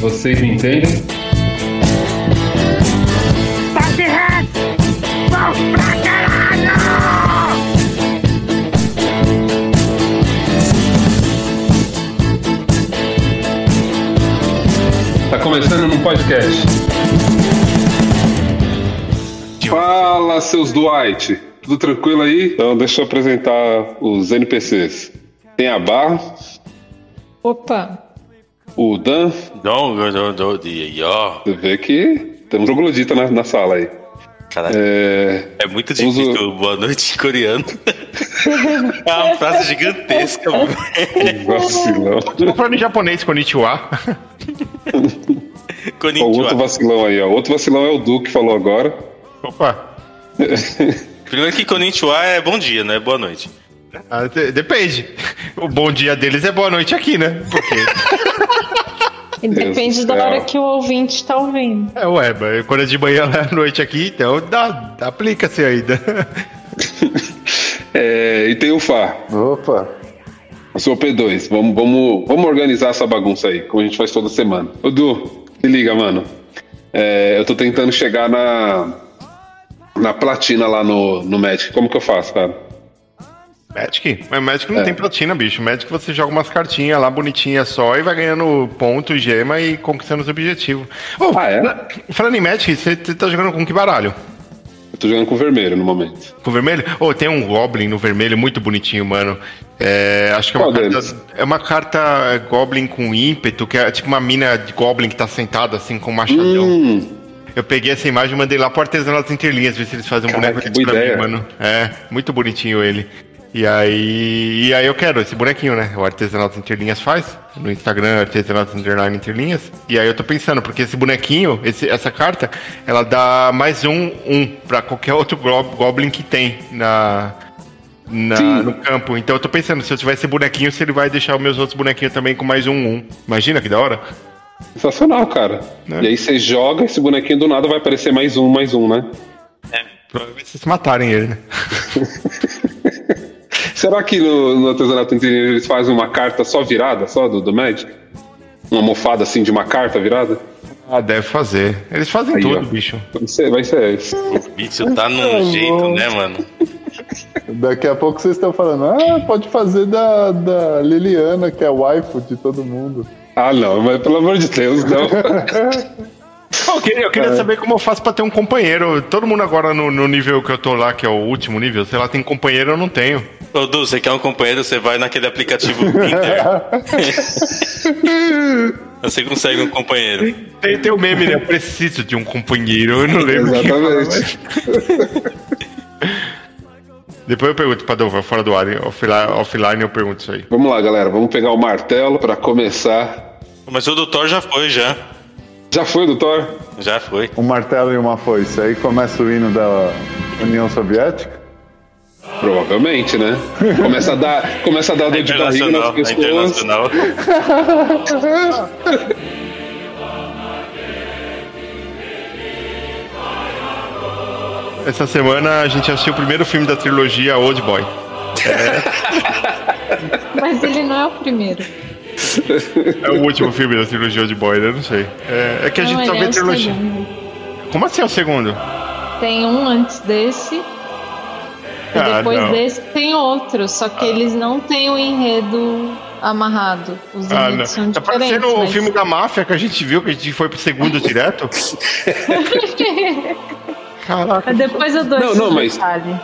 vocês me entendem. Reto! Vamos pra caralho! Tá começando num podcast. Fala, seus Dwight. Tudo tranquilo aí? Então deixa eu apresentar os NPCs. Tem a Barra, Opa, o Dan. Não, não, não, ó. Você vê que temos um troglodita na, na sala aí. Caralho, É, é muito Uso- difícil. Boa noite coreano. é uma frase gigantesca. mano. vacilão. Tô falando em japonês, konnichiwa. Ó, outro Konnichiwa. vacilão aí, ó. Outro vacilão é o Du que falou agora. Opa. Primeiro que Konnichiwa é bom dia, não é boa noite. Ah, de- depende. O bom dia deles é boa noite aqui, né? Porque. depende da hora que o ouvinte tá ouvindo. É, ué, mas quando é de manhã lá à noite aqui, então dá, aplica-se ainda. É, e tem o Fá. Opa, Eu sou o P2. Vamos, vamos, vamos organizar essa bagunça aí, como a gente faz toda semana. Ô, Du, se liga, mano. É, eu tô tentando chegar na, na platina lá no, no Magic. Como que eu faço, cara? Magic? Mas Magic não É. tem platina, bicho. Magic você joga umas cartinhas lá bonitinhas só e vai ganhando ponto, gema e conquistando os objetivos. Ô, Ah, é? Falando em Magic, você tá jogando com que baralho? Eu tô jogando com vermelho no momento. Com vermelho? Ô, tem um Goblin no vermelho muito bonitinho, mano. É, acho que é uma Qual carta. deles? É uma carta Goblin com ímpeto, que é tipo uma mina de Goblin que tá sentada assim com um machadão. Hum, Eu peguei essa imagem e mandei lá pro artesanato interlinhas, ver se eles fazem um Caraca, boneco pra mim, mano. É, muito bonitinho ele. E aí. E aí eu quero esse bonequinho, né? O artesanato interlinhas faz. No Instagram, artesanato underline interlinhas. E aí eu tô pensando, porque esse bonequinho, esse- essa carta, ela dá mais um, um pra qualquer outro go- Goblin que tem na. na- no campo. Então eu tô pensando, se eu tiver esse bonequinho, se ele vai deixar os meus outros bonequinhos também com mais um um. Imagina que da hora. sensacional, cara. Né? E aí você joga, esse bonequinho do nada vai aparecer mais um, mais um, né? Provavelmente vocês matarem ele, né? Será que no, no artesanato inteiro eles fazem uma carta só virada, só do, do Magic? Uma almofada assim de uma carta virada? Ah, deve fazer. Eles fazem Aí, tudo, ó. bicho. Vai ser, vai ser isso. O bicho tá num jeito, né, mano? daqui a pouco vocês estão falando, ah, pode fazer da, da Liliana, que é waifu de todo mundo. Ah, não, mas pelo amor de Deus, não. Ah, Eu queria, eu queria saber como eu faço pra ter um companheiro. Todo mundo agora no, no nível que eu tô lá, que é o último nível, sei lá, tem companheiro, eu não tenho. Ô, Du, você quer um companheiro, você vai naquele aplicativo Tinder. você consegue um companheiro. Tem, tem o meme, né? Eu preciso de um companheiro, eu não lembro. Exatamente. Depois eu pergunto pra Dova, fora do ar, offline, offline eu pergunto isso aí. Vamos lá, galera. Vamos pegar o martelo pra começar. Mas o doutor já foi, já. Já foi, doutor? Já foi. Um martelo e uma foice. Aí começa o hino da União Soviética. Provavelmente, né? Começa a dar, começa a dar dor de barriga nas Internacional, é pessoas. internacional. Essa semana a gente assistiu o primeiro filme da trilogia Old Boy. Mas ele não é o primeiro. É o último filme da trilogia Old Boy, né? Eu não sei. É, é que a não, gente só vê é trilogia. segundo. Como assim é o segundo? Tem um antes desse. E Ah, depois não. desse tem outro. Só que eles não têm o enredo amarrado. Os Ah, enredos não. são Tá diferentes. parecendo o mas- filme da máfia que a gente viu, que a gente foi pro segundo direto. Caraca. Depois eu dou Não, esse não, mas- detalhe.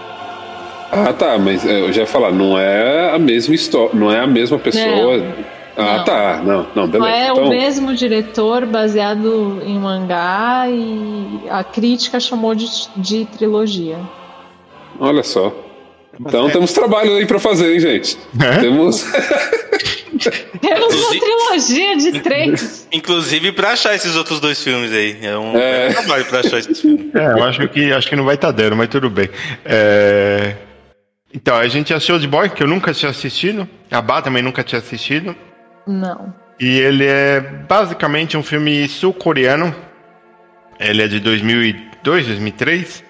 Ah, tá, mas eu já ia falar, não é a mesma história, não é a mesma pessoa. Ah, Não. tá, não, não, Não beleza. é então, o mesmo diretor baseado em mangá e a crítica chamou de, de trilogia. olha só. Então temos trabalho aí pra fazer, hein, gente? É? Temos. Temos uma trilogia de três. Inclusive pra achar esses outros dois filmes aí. É um É. trabalho pra achar esses filmes. É, eu acho que, acho que não vai estar dando, mas tudo bem. É, Então, a gente assistiu Old Boy, que eu nunca tinha assistido. A Bá também nunca tinha assistido. Não. E ele é basicamente um filme sul-coreano. Ele é de 2002, 2003.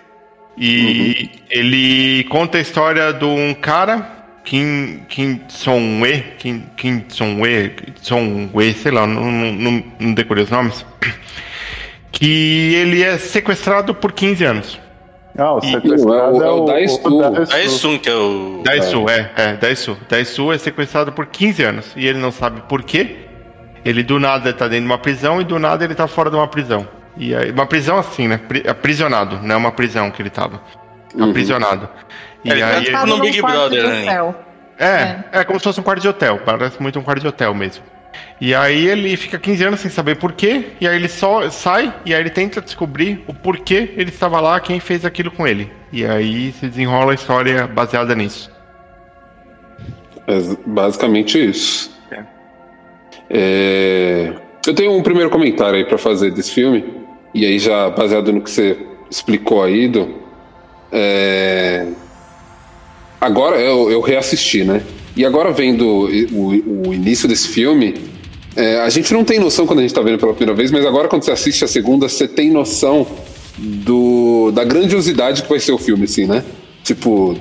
E ele conta a história de um cara, Kim, Kim Song-we, Kim, Kim Song-we, Song-we, sei lá, não, não, não, não decorei os nomes, que ele é sequestrado por 15 anos. Ah, o E- sequestrado é o- é o Daisu. Daesun, que é o. Daisu, é, é, Daisu. Daisu é sequestrado por 15 anos e ele não sabe por quê. Ele do nada tá dentro de uma prisão e do nada ele tá fora de uma prisão. E aí, uma prisão assim, né? Pri- Aprisionado, não é uma prisão que ele tava. Aprisionado. E Ele tá aí, Tipo Tava no Big quarto Brother, de né? hotel. é, é como se fosse um quarto de hotel. Parece muito um quarto de hotel mesmo. E aí ele fica 15 anos sem saber por quê. E aí ele só sai e aí ele tenta descobrir o porquê ele estava lá, quem fez aquilo com ele. E aí se desenrola a história baseada nisso. É basicamente isso. É, Eu tenho um primeiro comentário aí pra fazer desse filme, e aí já baseado no que você explicou aí, do, é, agora eu, eu reassisti, né? E agora vendo o, o início desse filme, é, a gente não tem noção quando a gente tá vendo pela primeira vez, mas agora quando você assiste a segunda, você tem noção do, da grandiosidade que vai ser o filme, assim, né? Tipo,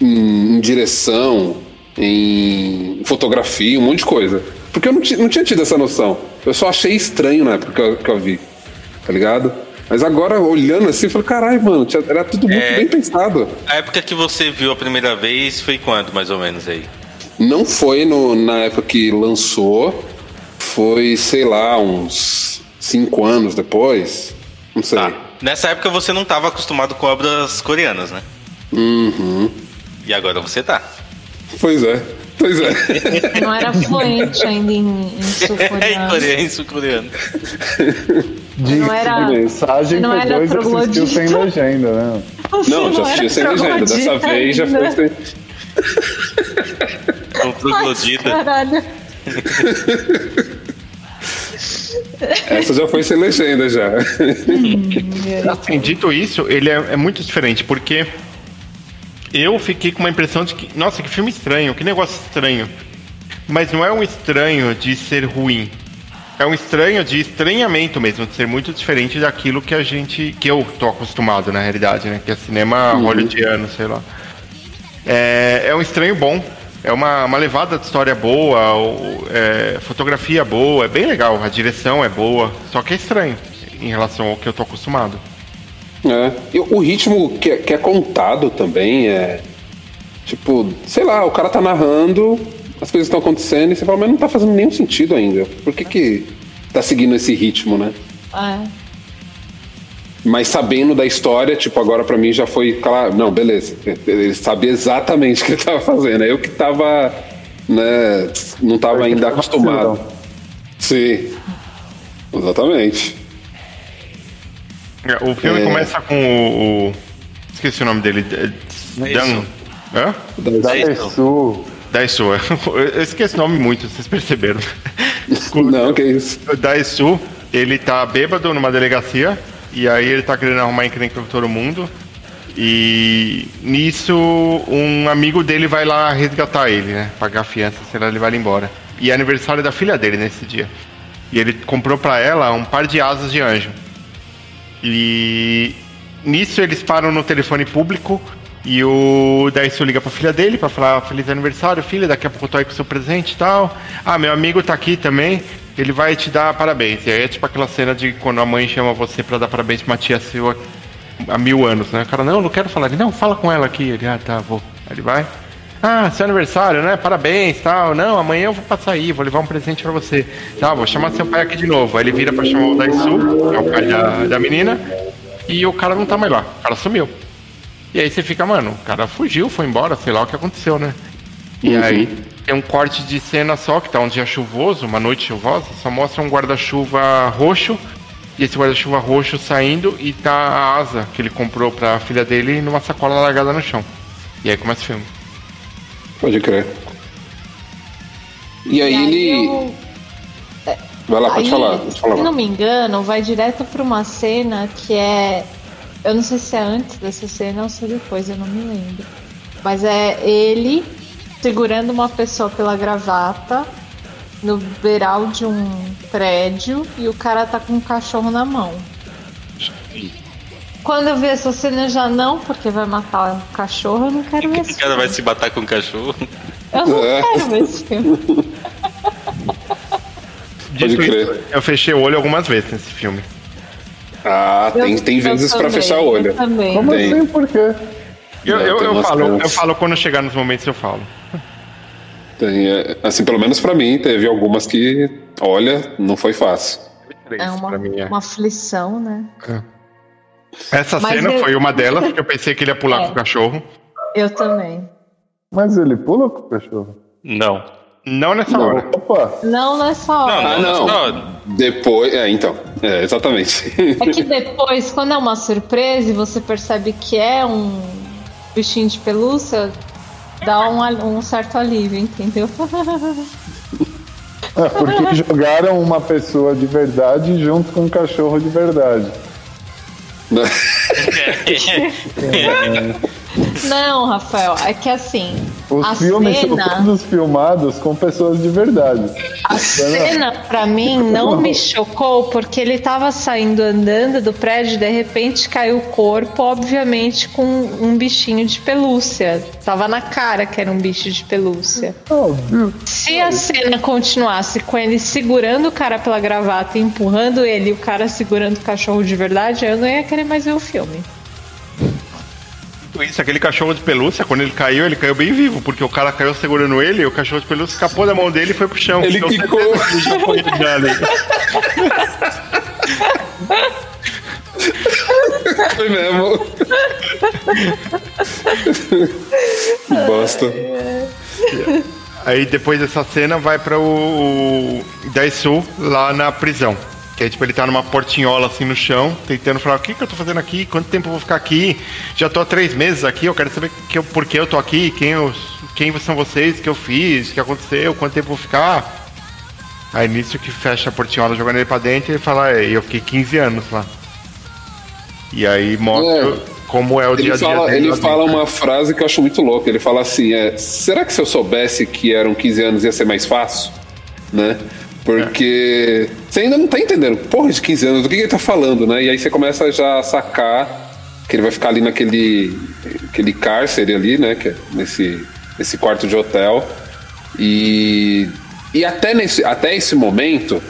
em, em direção, em fotografia, um monte de coisa. Porque eu não, não tinha tido essa noção. Eu só achei estranho na época que eu, que eu vi, tá ligado? Mas agora, olhando assim, eu falei, caralho, mano, era tudo muito É. bem pensado. A época que você viu a primeira vez foi quando, mais ou menos aí? Não foi no- na época que lançou, foi, sei lá, uns cinco anos depois. Não sei. Tá. Nessa época você não estava acostumado com obras coreanas, né? Uhum. E agora você tá. Pois é, pois é. Não era fluente ainda em, em É em sul-coreano. coreano, em sul-coreano. De, Não era- de mensagem não pegou era e assistiu sem legenda, né? Não, já era assisti sem legenda. Dessa vez já foi ainda. sem. Com troglodita. Caralho. Essa já foi sem legenda já. Assim, dito isso, ele é, é muito diferente, porque eu fiquei com uma impressão de que, nossa, que filme estranho, que negócio estranho. Mas não é um estranho de ser ruim. É um estranho de estranhamento mesmo, de ser muito diferente daquilo que a gente. que eu tô acostumado, na realidade, né? Que é cinema hollywoodiano, sei lá. É, é um estranho bom. É uma, uma levada de história boa, o- é, fotografia boa, é bem legal, a direção é boa, só que é estranho em relação ao que eu tô acostumado. É. E o ritmo que, é- que é contado também é. Tipo, sei lá, o cara tá narrando, as coisas estão acontecendo e você fala, mas não tá fazendo nenhum sentido ainda. Por que que tá seguindo esse ritmo, né? É. Mas sabendo da história, tipo, agora pra mim já foi claro. Não, beleza. Ele sabia exatamente o que ele tava fazendo. É Eu que tava, né, não tava ainda tava acostumado. Sim. Exatamente. É, O filme É. começa com o, o- Esqueci o nome dele. é, Dan. Hã? Da isso. Pessoa. Daisu. Eu esqueço o nome muito, vocês perceberam. Não, que isso. O Daisu, ele tá bêbado numa delegacia. E aí ele tá querendo arrumar encrenca com todo mundo. E nisso, um amigo dele vai lá resgatar ele, né? Pagar a fiança, senão ele vai embora. E é aniversário da filha dele nesse dia. E ele comprou pra ela um par de asas de anjo. E nisso eles param no telefone público e o Daisu liga pra filha dele pra falar feliz aniversário, filha, daqui a pouco eu tô aí com o seu presente e tal. Ah, meu amigo tá aqui também, ele vai te dar parabéns. E aí é tipo aquela cena de quando a mãe chama você pra dar parabéns pra uma tia sua há mil anos, né? O cara, não, não quero falar. Ele, não, fala com ela aqui. Ele, ah, tá, vou. Aí ele vai. Ah, seu aniversário, né? Parabéns, tal. Não, amanhã eu vou passar aí, vou levar um presente pra você. Tá, vou chamar seu pai aqui de novo. Aí ele vira pra chamar o Daisu, que é o pai da, da menina, e o cara não tá mais lá. O cara sumiu. E aí você fica, mano, o cara fugiu, foi embora, sei lá o que aconteceu, né? E aí tem um corte de cena só, que tá um dia chuvoso, uma noite chuvosa, só mostra um guarda-chuva roxo, e esse guarda-chuva roxo saindo e tá a asa que ele comprou pra filha dele numa sacola largada no chão. E aí começa o filme. Pode crer. E aí, ele. eu- Vai lá, pode aí, falar. Pode se falar. não me engano, vai direto pra uma cena que é. Eu não sei se é antes dessa cena ou se é depois, eu não me lembro. Mas é ele segurando uma pessoa pela gravata no beiral de um prédio e o cara tá com um cachorro na mão. quando eu vi essa cena já não, porque vai matar o cachorro, eu não quero ver esse O cara vai se matar com o cachorro. Eu não É. quero ver esse filme. Pode crer. eu fechei o olho algumas vezes nesse filme. Ah, tem, Eu- tem eu vezes pra também, fechar o olho. Eu também. Como Tem. assim? Por quê? Eu, É, eu, tem eu umas falo, eu falo quando chegar nos momentos eu falo. Tem, é, assim, pelo menos pra mim, teve algumas que, olha, não foi fácil. É uma, mim, é. uma aflição, né? Essa Mas cena eu- foi uma delas, porque eu pensei que ele ia pular É. com o cachorro. Eu também. Mas ele pula com o cachorro? Não. Não nessa Não, hora. opa. Não nessa hora. Ah, não. Depois, é, então, é, exatamente. É que depois, quando é uma surpresa e você percebe que é um bichinho de pelúcia, dá um, um certo alívio, entendeu? É, porque jogaram uma pessoa de verdade junto com um cachorro de verdade. Não, Rafael, é que assim, Os a filmes são cena, todos filmados com pessoas de verdade. a cena pra mim não me chocou porque ele tava saindo andando do prédio e de repente caiu o corpo, obviamente com um bichinho de pelúcia. Tava na cara que era um bicho de pelúcia. Óbvio. Se a cena continuasse com ele segurando o cara pela gravata e empurrando ele e o cara segurando o cachorro de verdade, eu não ia querer mais ver o filme. Isso, aquele cachorro de pelúcia, quando ele caiu, ele caiu bem vivo, porque o cara caiu segurando ele e o cachorro de pelúcia escapou da mão dele e foi pro chão. Ele Então, quicou. ele já foi. Foi mesmo. que bosta. Aí depois dessa cena vai para o, o Daisu lá na prisão. Que aí, tipo, ele tá numa portinhola assim no chão, tentando falar: o que, que eu tô fazendo aqui? Quanto tempo eu vou ficar aqui? Já tô há três meses aqui, eu quero saber que eu, por que eu tô aqui, quem, eu, quem são vocês, o que eu fiz, o que aconteceu, quanto tempo eu vou ficar. Aí nisso que fecha a portinhola jogando ele pra dentro e ele fala: é, eu fiquei 15 anos lá. E aí mostra É. como é o dia Ele a dia fala, ele fala uma frase que eu acho muito louca. Ele fala assim: é, será que se eu soubesse que eram 15 anos ia ser mais fácil? Né? Porque você ainda não tá entendendo. Porra, de 15 anos, do que, que ele tá falando, né? E aí você começa já a sacar que ele vai ficar ali naquele aquele cárcere ali, né? Que é nesse, nesse quarto de hotel. E, e até, nesse, até esse momento,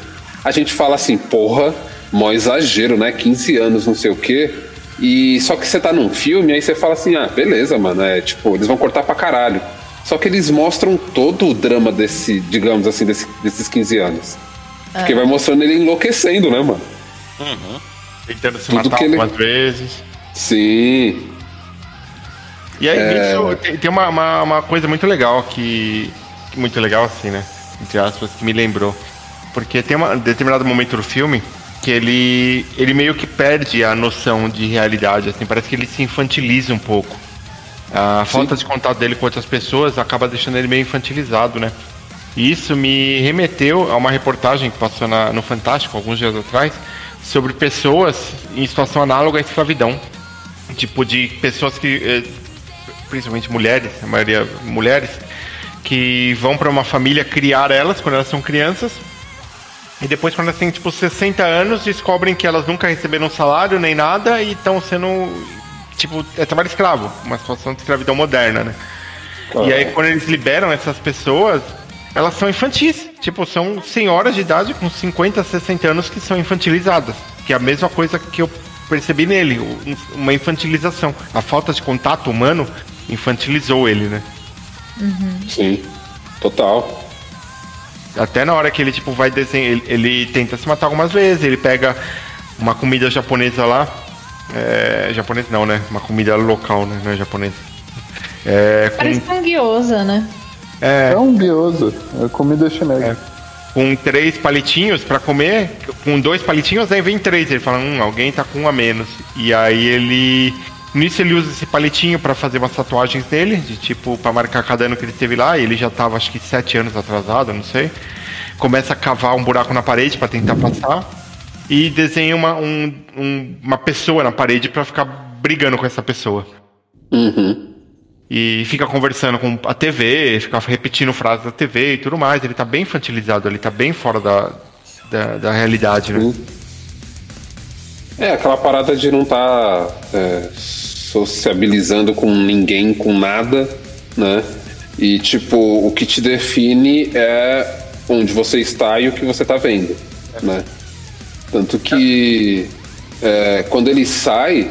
a gente fala assim, porra, mó exagero, né? 15 anos, não sei o quê. E só que você tá num filme, aí você fala assim, ah, beleza, mano, é tipo, eles vão cortar pra caralho. Só que eles mostram todo o drama desse, digamos assim, desse- desses 15 anos. Porque vai mostrando ele enlouquecendo, né, mano? Tentando se tudo matar ele- algumas vezes. Sim. E aí, É. nisso, tem, tem uma, uma, uma coisa muito legal que. que Muito legal, assim, né? Entre aspas, que me lembrou. Porque tem uma- um determinado momento do filme que ele, ele meio que perde a noção de realidade, assim, parece que ele se infantiliza um pouco. A falta de contato dele com outras pessoas acaba deixando ele meio infantilizado, né? E isso me remeteu a uma reportagem que passou na- no Fantástico alguns dias atrás sobre pessoas em situação análoga à escravidão. Tipo, de pessoas que, eh, principalmente mulheres, a maioria mulheres, que vão para uma família criar elas quando elas são crianças. E depois, quando elas têm tipo 60 anos, descobrem que elas nunca receberam salário nem nada e estão sendo. Tipo, é trabalho escravo, uma situação de escravidão moderna, né? E aí, quando eles liberam essas pessoas, elas são infantis. Tipo, são senhoras de idade com 50, 60 anos que são infantilizadas. Que é a mesma coisa que eu percebi nele, um- uma infantilização. A falta de contato humano infantilizou ele, né? Sim. Total. Até na hora que ele, tipo, vai desenhar. Ele, ele tenta se matar algumas vezes, ele pega uma comida japonesa lá. É, japonesa não, né? Uma comida local, né? Não é japonesa. É, com Parece sanguiosa, né? É um guioso. É comida chinesa. com três palitinhos pra comer, com dois palitinhos, aí vem três. Ele fala, hum, alguém tá com um a menos. E aí ele. Nisso ele usa esse palitinho pra fazer umas tatuagens dele, de tipo, pra marcar cada ano que ele esteve lá, e ele já tava acho que sete anos atrasado, não sei. Começa a cavar um buraco na parede pra tentar passar. E desenha uma, um- um- uma pessoa na parede pra ficar brigando com essa pessoa. E fica conversando com a TV, fica repetindo frases da TV e tudo mais. Ele tá bem infantilizado, ele tá bem fora da, da, da realidade, né? É, aquela parada de não estar sociabilizando com ninguém, com nada, né? E, tipo, o que te define é onde você está e o que você está vendo, né? Tanto que é, quando ele sai,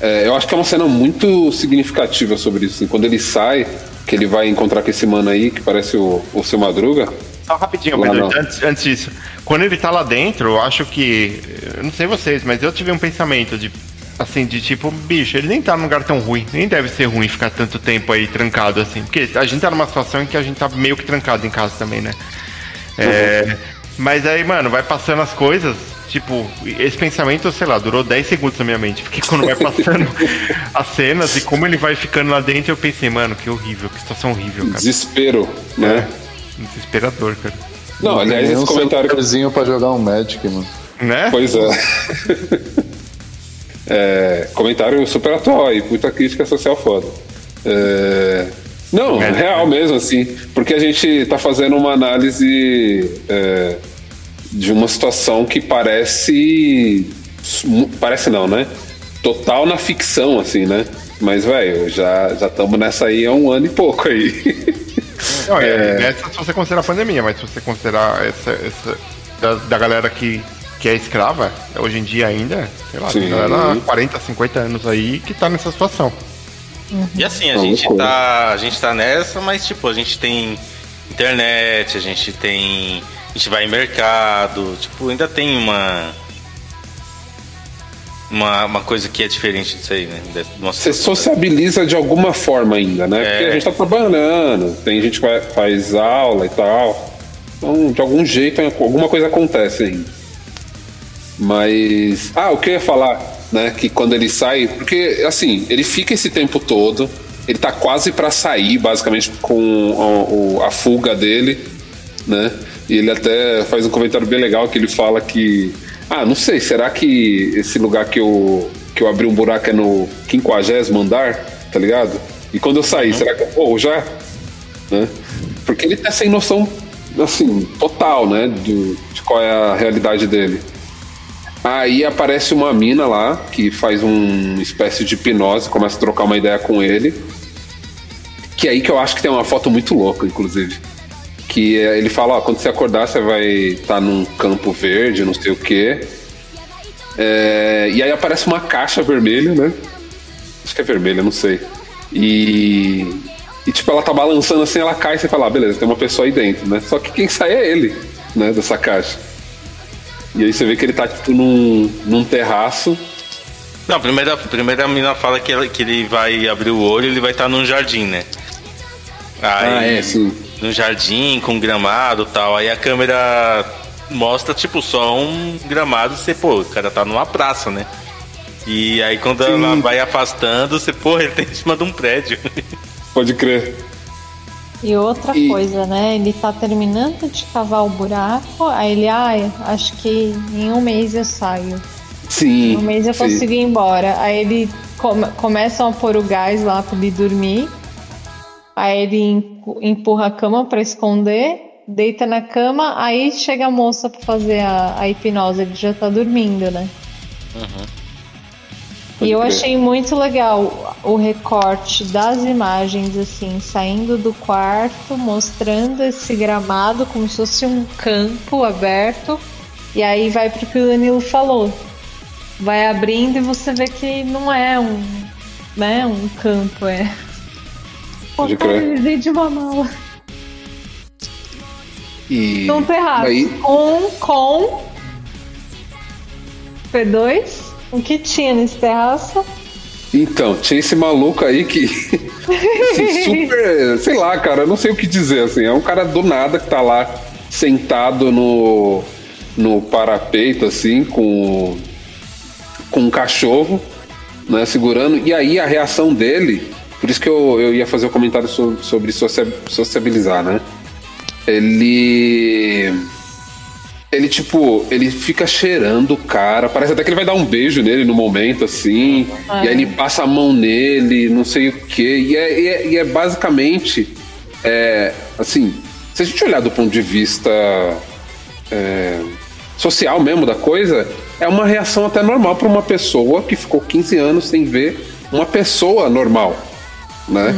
é, eu acho que é uma cena muito significativa sobre isso. assim. Quando ele sai, que ele vai encontrar com esse mano aí, que parece o, o seu Madruga. Só rapidinho, Pedro, antes, antes disso. Quando ele tá lá dentro, eu acho que. Eu não sei vocês, mas eu tive um pensamento de. Assim, de tipo, bicho, ele nem tá num lugar tão ruim. Nem deve ser ruim ficar tanto tempo aí trancado assim. Porque a gente tá numa situação em que a gente tá meio que trancado em casa também, né? É, mas aí, mano, vai passando as coisas. Tipo, esse pensamento, sei lá, durou 10 segundos na minha mente. Porque quando vai passando as cenas e como ele vai ficando lá dentro, eu pensei, mano, que horrível, que situação horrível, cara. Desespero, né? Desesperador, cara. Não, aliás, Tem esse um comentário. celularzinho pra jogar um Magic, mano. Né? Pois é. É, Comentário super atual aí, puta crítica social foda. É, Não, É. real mesmo, assim. Porque a gente tá fazendo uma análise é, de uma situação que parece. Parece não, né? Total na ficção, assim, né? Mas, velho, já estamos nessa aí há um ano e pouco aí. Não, é, Essa se você considerar a pandemia, mas se você considerar essa, essa da, da galera que, que é escrava, hoje em dia ainda, sei lá, Sim. tem galera há 40, 50 anos aí que tá nessa situação. E assim, a Uma gente, loucura. tá, a gente tá nessa, mas tipo, a gente tem internet, a gente tem. A gente vai em mercado, tipo, ainda tem uma. Uma, uma coisa que é diferente disso aí, né? Você sociabiliza de alguma forma ainda, né? É. Porque a gente tá trabalhando, tem gente que faz aula e tal. Então, de algum jeito, alguma coisa acontece ainda. Mas. Ah, o que eu ia falar, né? Que quando ele sai. Porque, assim, ele fica esse tempo todo. Ele tá quase pra sair, basicamente, com a, a fuga dele, né? E ele até faz um comentário bem legal que ele fala que. Ah, não sei, será que esse lugar que eu, que eu abri um buraco é no 50 andar? Tá ligado? E quando eu sair, será que eu vou já? Né? Porque ele tá sem noção, assim, total, né? Do, de qual é a realidade dele. Aí aparece uma mina lá que faz uma espécie de hipnose, começa a trocar uma ideia com ele. Que é aí que eu acho que tem uma foto muito louca, inclusive. Que ele fala, ó, quando você acordar, você vai estar num campo verde, não sei o quê. É, e aí aparece uma caixa vermelha, né? Acho que é vermelha, não sei. E, e tipo, ela tá balançando assim, ela cai e você fala, ah, beleza, tem uma pessoa aí dentro, né? Só que quem sai é ele, né, dessa caixa. E aí você vê que ele tá, tipo, num, num terraço. Não, primeiro, primeiro a menina fala que, ela- que ele vai abrir o olho e ele vai estar num jardim, né? Aí, Ah, é, sim. Num jardim com gramado e tal. Aí a câmera mostra, tipo, só um gramado. Você, pô, o cara tá numa praça, né? E aí quando ela vai afastando, você, porra, ele tá em cima de um prédio. Pode crer. E outra E- coisa, né? Ele tá terminando de cavar o buraco, aí ele, ah, acho que em um mês eu saio. Sim. Em um mês eu sim. consigo ir embora. Aí ele come, começam a pôr o gás lá pra ele dormir. Aí ele empu- empurra a cama pra esconder, deita na cama, aí chega a moça pra fazer a, a hipnose, ele já tá dormindo, né? Pode E eu achei muito legal o recorte das imagens, assim, saindo do quarto, mostrando esse gramado como se fosse um campo aberto. E aí vai pro que o Danilo falou. Vai abrindo e você vê que não é um, né, um campo, é. Ele dentro de uma mala. E Num terraço. aí, Com, com P2. O que tinha nesse terraço? então, tinha esse maluco aí que. assim, super. Sei lá, cara, eu não sei o que dizer, assim. É um cara do nada que tá lá sentado no, no parapeito, assim, com, com um cachorro, né, segurando. E aí a reação dele. Por isso que eu, eu ia fazer o comentário sobre, sobre socia- sociabilizar, né? Ele. Ele, tipo, ele fica cheirando o cara. Parece até que ele vai dar um beijo nele no momento, assim. E aí ele passa a mão nele, não sei o quê. E é, e é, e é basicamente. É, assim, se a gente olhar do ponto de vista é, social mesmo da coisa, é uma reação até normal para uma pessoa que ficou 15 anos sem ver uma pessoa normal, né?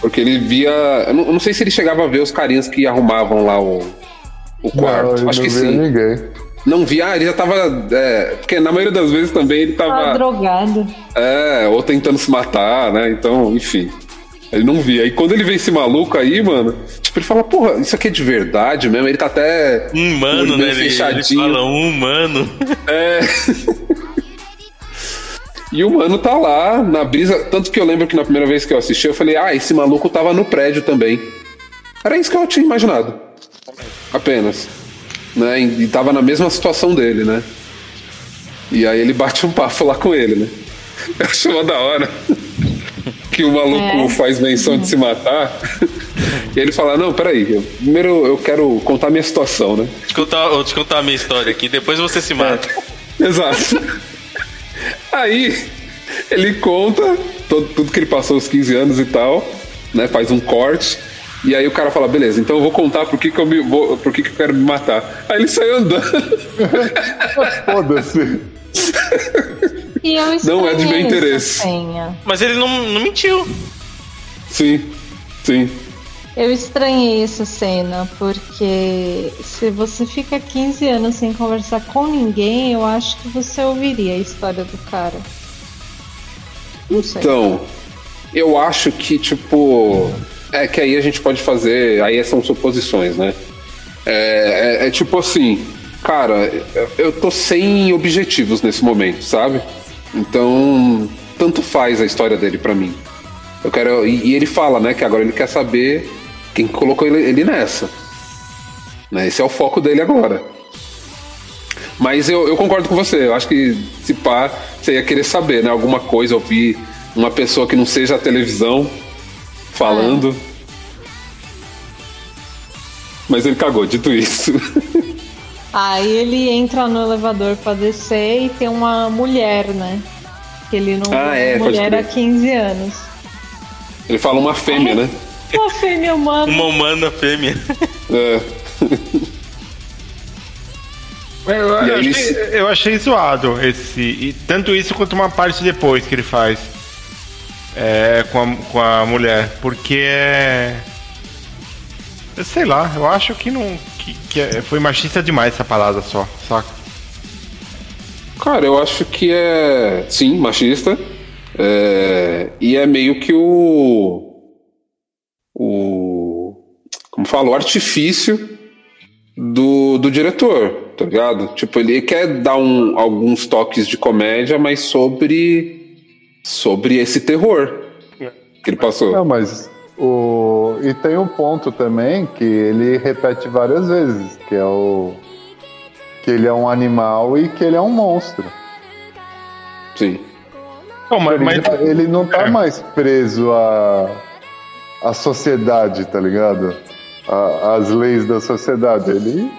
Porque ele via. Eu não, eu não sei se ele chegava a ver os carinhas que arrumavam lá o, o quarto. Não, Acho não que sim. ninguém. Não via, ah, ele já tava. é, porque na maioria das vezes também ele tava. drogado. É, ou tentando se matar, né? Então, enfim. Ele não via. E quando ele vê esse maluco aí, mano, tipo, ele fala, porra, isso aqui é de verdade mesmo? Ele tá até. Um humano, né? bem Ele, ele fechadinho. fala um humano. É. E o mano tá lá na brisa. Tanto que eu lembro que na primeira vez que eu assisti, eu falei, ah, esse maluco tava no prédio também. Era isso que eu tinha imaginado. Apenas. Né? E e tava na mesma situação dele, né? E aí ele bate um papo lá com ele, né? Eu acho uma da hora. Que o maluco É. faz menção de se matar. E ele fala, não, peraí, eu- primeiro eu quero contar minha situação, né? Vou te contar, vou te contar a minha história aqui, depois você se mata. Exato. Aí ele conta todo- tudo que ele passou os 15 anos e tal, né? Faz um corte. E aí o cara fala, beleza, então eu vou contar por que, que eu me vou, por que, que eu quero me matar. Aí ele sai andando. Foda-se. E eu Não é de meu interesse. Mas ele não, não mentiu. Sim, sim. Eu estranhei essa cena, porque se você fica 15 anos sem conversar com ninguém, eu acho que você ouviria a história do cara. Não sei. Então, eu acho que, tipo. É que aí a gente pode fazer. Aí são suposições, né? É, é- é tipo assim, cara, eu- tô sem objetivos nesse momento, sabe? Então, tanto faz a história dele pra mim. Eu quero. E ele fala, né, que agora ele quer saber quem colocou ele, ele nessa. Né? Esse é o foco dele agora. Mas eu, eu concordo com você. Eu acho que se pá, você ia querer saber, né? Alguma coisa, ouvir uma pessoa que não seja a televisão falando. Mas ele cagou, dito isso. Aí ele entra no elevador pra descer e tem uma mulher, né? Que ele não Ah, é, mulher há crer. 15 anos. Ele fala uma fêmea, né? Uma fêmea humana. Uma humana fêmea. É. Eu, eu achei, ele eu achei zoado esse. E tanto isso quanto uma parte depois que ele faz. É, com, a, com a mulher. Porque é. eu Sei lá, eu acho que não. Que, que é- foi machista demais essa palavra só, saca? Cara, eu acho que é. Sim, machista. É, E é meio que o. O. Como fala? O artifício do, do diretor, tá ligado? Tipo, ele quer dar um, alguns toques de comédia, mas sobre. Sobre esse terror que ele passou. Não, mas o. E tem um ponto também que ele repete várias vezes, que é o. Que ele é um animal e que ele é um monstro. Sim. Não, mas, Ele, mas- ele não tá é. mais preso à, à sociedade, tá ligado? A- Às leis da sociedade. Ele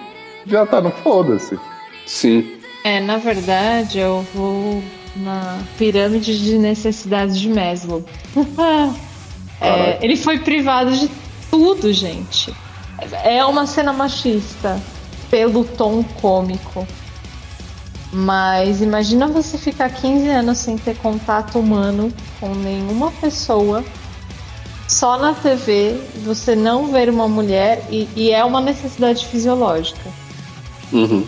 já tá no foda-se. Sim. É, na verdade, eu vou na pirâmide de necessidades de Maslow. É, ele foi privado de tudo, gente. É uma cena machista pelo tom cômico. Mas imagina você ficar 15 anos sem ter contato humano com nenhuma pessoa, só na TV, você não ver uma mulher e, e é uma necessidade fisiológica. Uhum.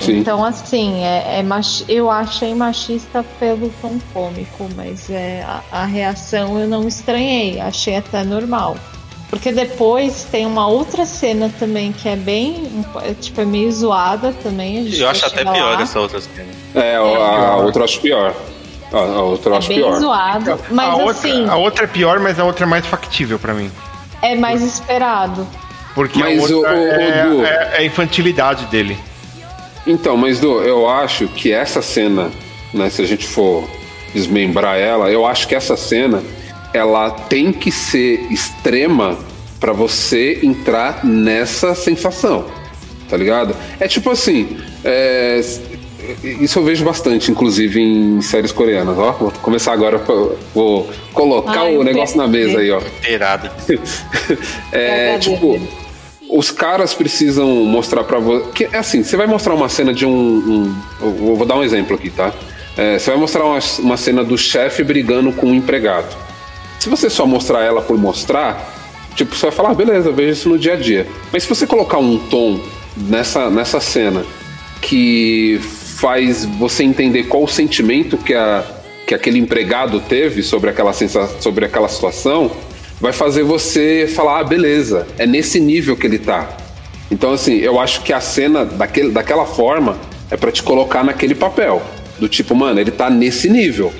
Sim. Então, assim, é, é machi- eu achei machista pelo tom cômico, mas é, a, a reação eu não estranhei, achei até normal. Porque depois tem uma outra cena também que é bem, po- é, tipo, é meio zoada também. a gente Eu acho até pior lá. essa outra cena. É, a, a outra eu acho pior. A, a outra eu É acho bem pior. zoado, mas a, outra, assim, a outra é pior, mas a outra é mais factível pra mim. é mais esperado. Porque Mas a outra o- o- o é, Du- é- é a infantilidade dele. Então, mas Du, eu acho que essa cena, né, se a gente for desmembrar ela, eu acho que essa cena ela tem que ser extrema pra você entrar nessa sensação, tá ligado? É tipo assim, é, isso eu vejo bastante, inclusive em séries coreanas, ó. Vou começar agora, vou colocar Ai, o negócio na mesa aí, ó. Inteirado. É, tipo, os caras precisam mostrar pra você. Que é assim, você vai mostrar uma cena de um. um eu vou dar um exemplo aqui, tá? É, você vai mostrar uma, uma cena do chefe brigando com um empregado. Se você só mostrar ela por mostrar, tipo, você vai falar, ah, beleza, vejo isso no dia a dia. Mas se você colocar um tom nessa, nessa cena que faz você entender qual o sentimento que, a, que aquele empregado teve sobre aquela, sobre aquela situação, vai fazer você falar, ah, beleza, é nesse nível que ele tá. Então, assim, eu acho que a cena daquele, daquela forma é para te colocar naquele papel. Do tipo, mano, ele tá nesse nível.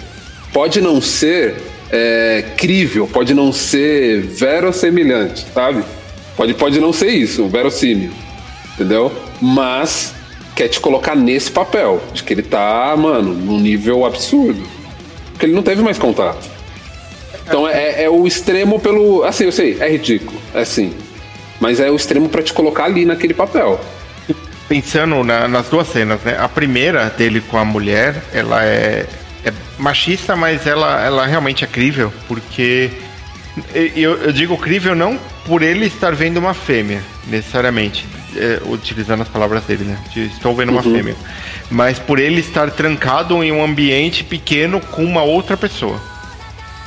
Pode não ser é, crível, pode não ser verossemelhante, sabe? Pode, pode não ser isso, verossímil, entendeu? Mas quer te colocar nesse papel, de que ele tá, mano, num nível absurdo. Porque ele não teve mais contato. Então é, é o extremo pelo. Assim, eu sei, é ridículo, é assim. Mas é o extremo para te colocar ali naquele papel. Pensando na, nas duas cenas, né? A primeira dele com a mulher, ela é, é machista, mas ela, ela realmente é crível, porque eu, eu, digo crível não por ele estar vendo uma fêmea, necessariamente, é, utilizando as palavras dele, né? De, estou vendo uma uhum. fêmea. Mas por ele estar trancado em um ambiente pequeno com uma outra pessoa.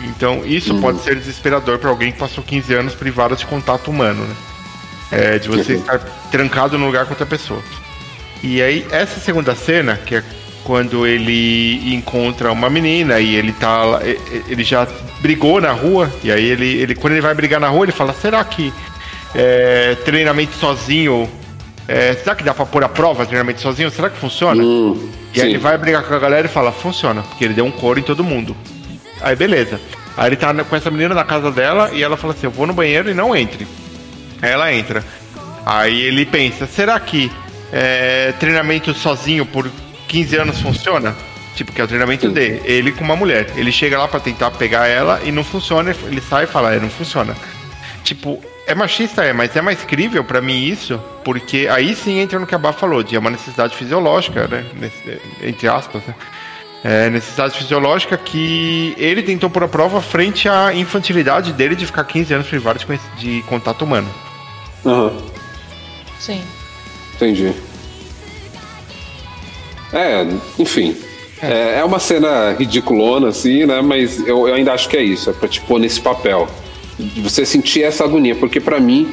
Então, isso uhum. pode ser desesperador para alguém que passou 15 anos privado de contato humano, né? É, de você uhum. estar trancado num lugar com outra pessoa. E aí, essa segunda cena, que é quando ele encontra uma menina e ele tá ele já brigou na rua e aí ele, ele quando ele vai brigar na rua ele fala será que é, treinamento sozinho é, será que dá para pôr a prova treinamento sozinho será que funciona hum, e aí ele vai brigar com a galera e fala funciona porque ele deu um couro em todo mundo aí beleza aí ele tá com essa menina na casa dela e ela fala assim eu vou no banheiro e não entre aí ela entra aí ele pensa será que é, treinamento sozinho por 15 anos funciona? Tipo, que é o treinamento Sim. dele. Ele com uma mulher. Ele chega lá para tentar pegar ela e não funciona. Ele sai e fala, é, não funciona. Tipo, é machista, é, mas é mais crível para mim isso, porque aí sim entra no que a Bá falou, de é uma necessidade fisiológica, né? Entre aspas, né? É, necessidade fisiológica que ele tentou pôr a prova frente à infantilidade dele de ficar 15 anos privado de, de contato humano. Uhum. Sim. Entendi. É, enfim. É, é uma cena ridiculona, assim, né? Mas eu, eu, ainda acho que é isso, é pra te pôr nesse papel. De você sentir essa agonia, porque para mim,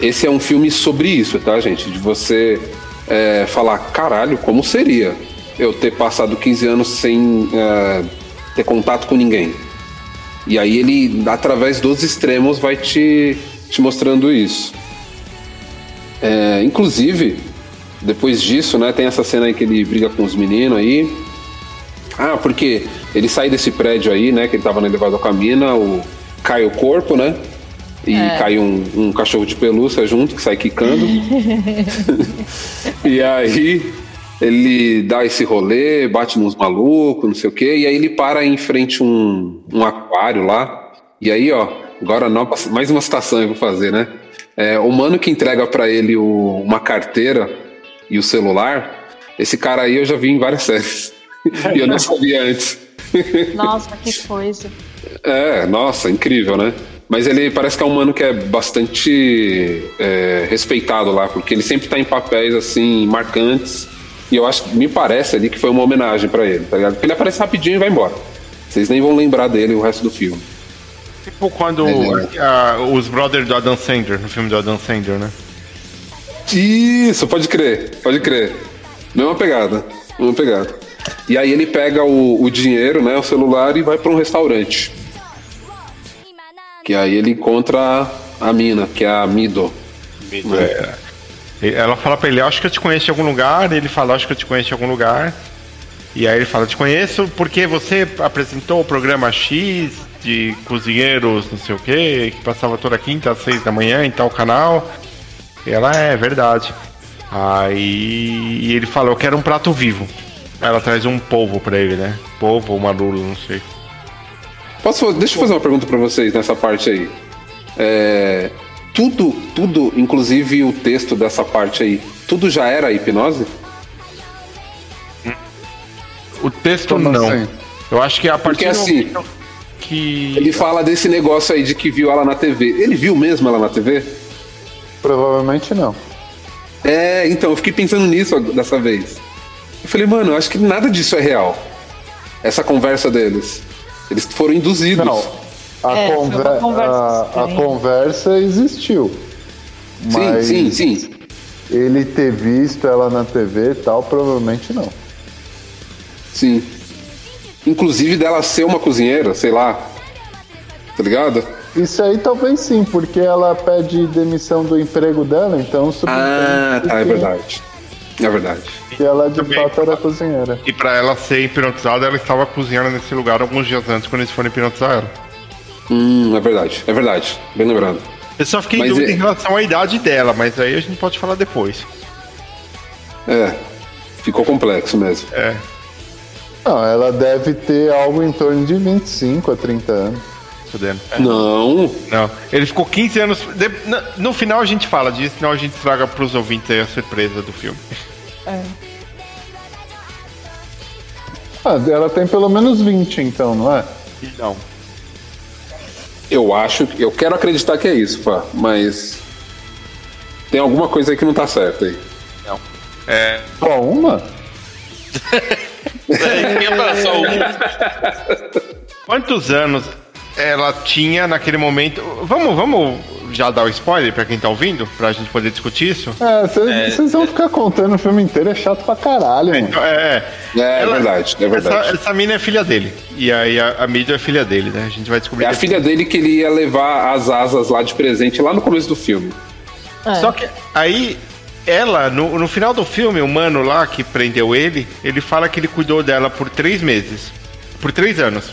esse é um filme sobre isso, tá, gente? De você é, falar, caralho, como seria eu ter passado 15 anos sem é, ter contato com ninguém? E aí ele, através dos extremos, vai te, te mostrando isso. É, inclusive, depois disso, né, tem essa cena aí que ele briga com os meninos aí. Ah, porque ele sai desse prédio aí, né, que ele tava no elevador com a mina, o, cai o corpo, né? E é. cai um, um, cachorro de pelúcia junto, que sai quicando. e aí ele dá esse rolê, bate nos malucos, não sei o quê, e aí ele para em frente um, um aquário lá. E aí, ó, agora mais uma citação eu vou fazer, né? É, o mano que entrega para ele o, uma carteira e o celular, esse cara aí eu já vi em várias séries. e eu não sabia antes. Nossa, que coisa. É, nossa, incrível, né? Mas ele parece que é um mano que é bastante é, respeitado lá, porque ele sempre tá em papéis assim, marcantes. E eu acho me parece ali que foi uma homenagem para ele, tá ligado? Porque ele aparece rapidinho e vai embora. Vocês nem vão lembrar dele o resto do filme. Tipo quando é, uh, os brothers do Adam Sandler, no filme do Adam Sandler, né? Isso, pode crer, pode crer. Mesma pegada, mesma pegada. E aí ele pega o, o dinheiro, né, o celular e vai para um restaurante. Que aí ele encontra a mina, que é a Mido. Mido né? é. Ela fala pra ele, acho que eu te conheço em algum lugar. Ele fala, acho que eu te conheço em algum lugar. E aí ele fala, te conheço porque você apresentou o programa X de cozinheiros, não sei o que, que passava toda quinta às seis da manhã em tal canal. Ela é verdade. Aí ele falou, eu quero um prato vivo. Ela traz um polvo pra ele, né? Polvo ou maduro, não sei. Posso, deixa eu fazer uma pergunta para vocês nessa parte aí. É, tudo, tudo, inclusive o texto dessa parte aí, tudo já era hipnose? O texto Como não. Assim? Eu acho que a partir Porque, assim, que ele fala desse negócio aí de que viu ela na TV. Ele viu mesmo ela na TV? Provavelmente não. É, então, eu fiquei pensando nisso dessa vez. Eu falei, mano, eu acho que nada disso é real. Essa conversa deles. Eles foram induzidos. Não. A, É, conver- conversa a- a conversa existiu. Sim, Mas sim, sim. ele ter visto ela na TV e tal, provavelmente não. Sim. Inclusive dela ser uma cozinheira, sei lá. Tá ligado? Isso aí talvez sim, porque ela pede demissão do emprego dela, então Ah, tá, é que- verdade. É verdade. Que ela de Também. fato era cozinheira. E pra ela ser hipnotizada, ela estava cozinhando nesse lugar alguns dias antes, quando eles foram hipnotizar ela. Hum, é verdade. É verdade. Bem lembrado. Eu só fiquei em Mas dúvida é- em relação à idade dela, mas aí a gente pode falar depois. É. Ficou complexo mesmo. É. Não, ela deve ter algo em torno de 25 a 30 anos. Fudendo. Não. Não, ele ficou 15 anos. no, final a gente fala disso, senão a gente traga pros ouvintes aí a surpresa do filme. É. Ah, ela tem pelo menos 20 então, não é? Não. Eu acho. Eu quero acreditar que é isso, Fá, mas. Tem alguma coisa aí que não tá certa aí. É. Só uma? É, só um. Quantos anos ela tinha naquele momento? Vamos, vamos já dar o spoiler pra quem tá ouvindo, pra gente poder discutir isso? É, vocês vão ficar contando o filme inteiro, é chato pra caralho, mano. Então, é, É, é Ela- verdade, é verdade. Essa, essa mina é filha dele. E aí a, a Mido é filha dele, né? A gente vai descobrir. É a depois. filha dele que ele ia levar as asas lá de presente lá no começo do filme. É. Só que aí, ela, no, no final do filme, o mano lá que prendeu ele, ele fala que ele cuidou dela por três meses. Por três anos.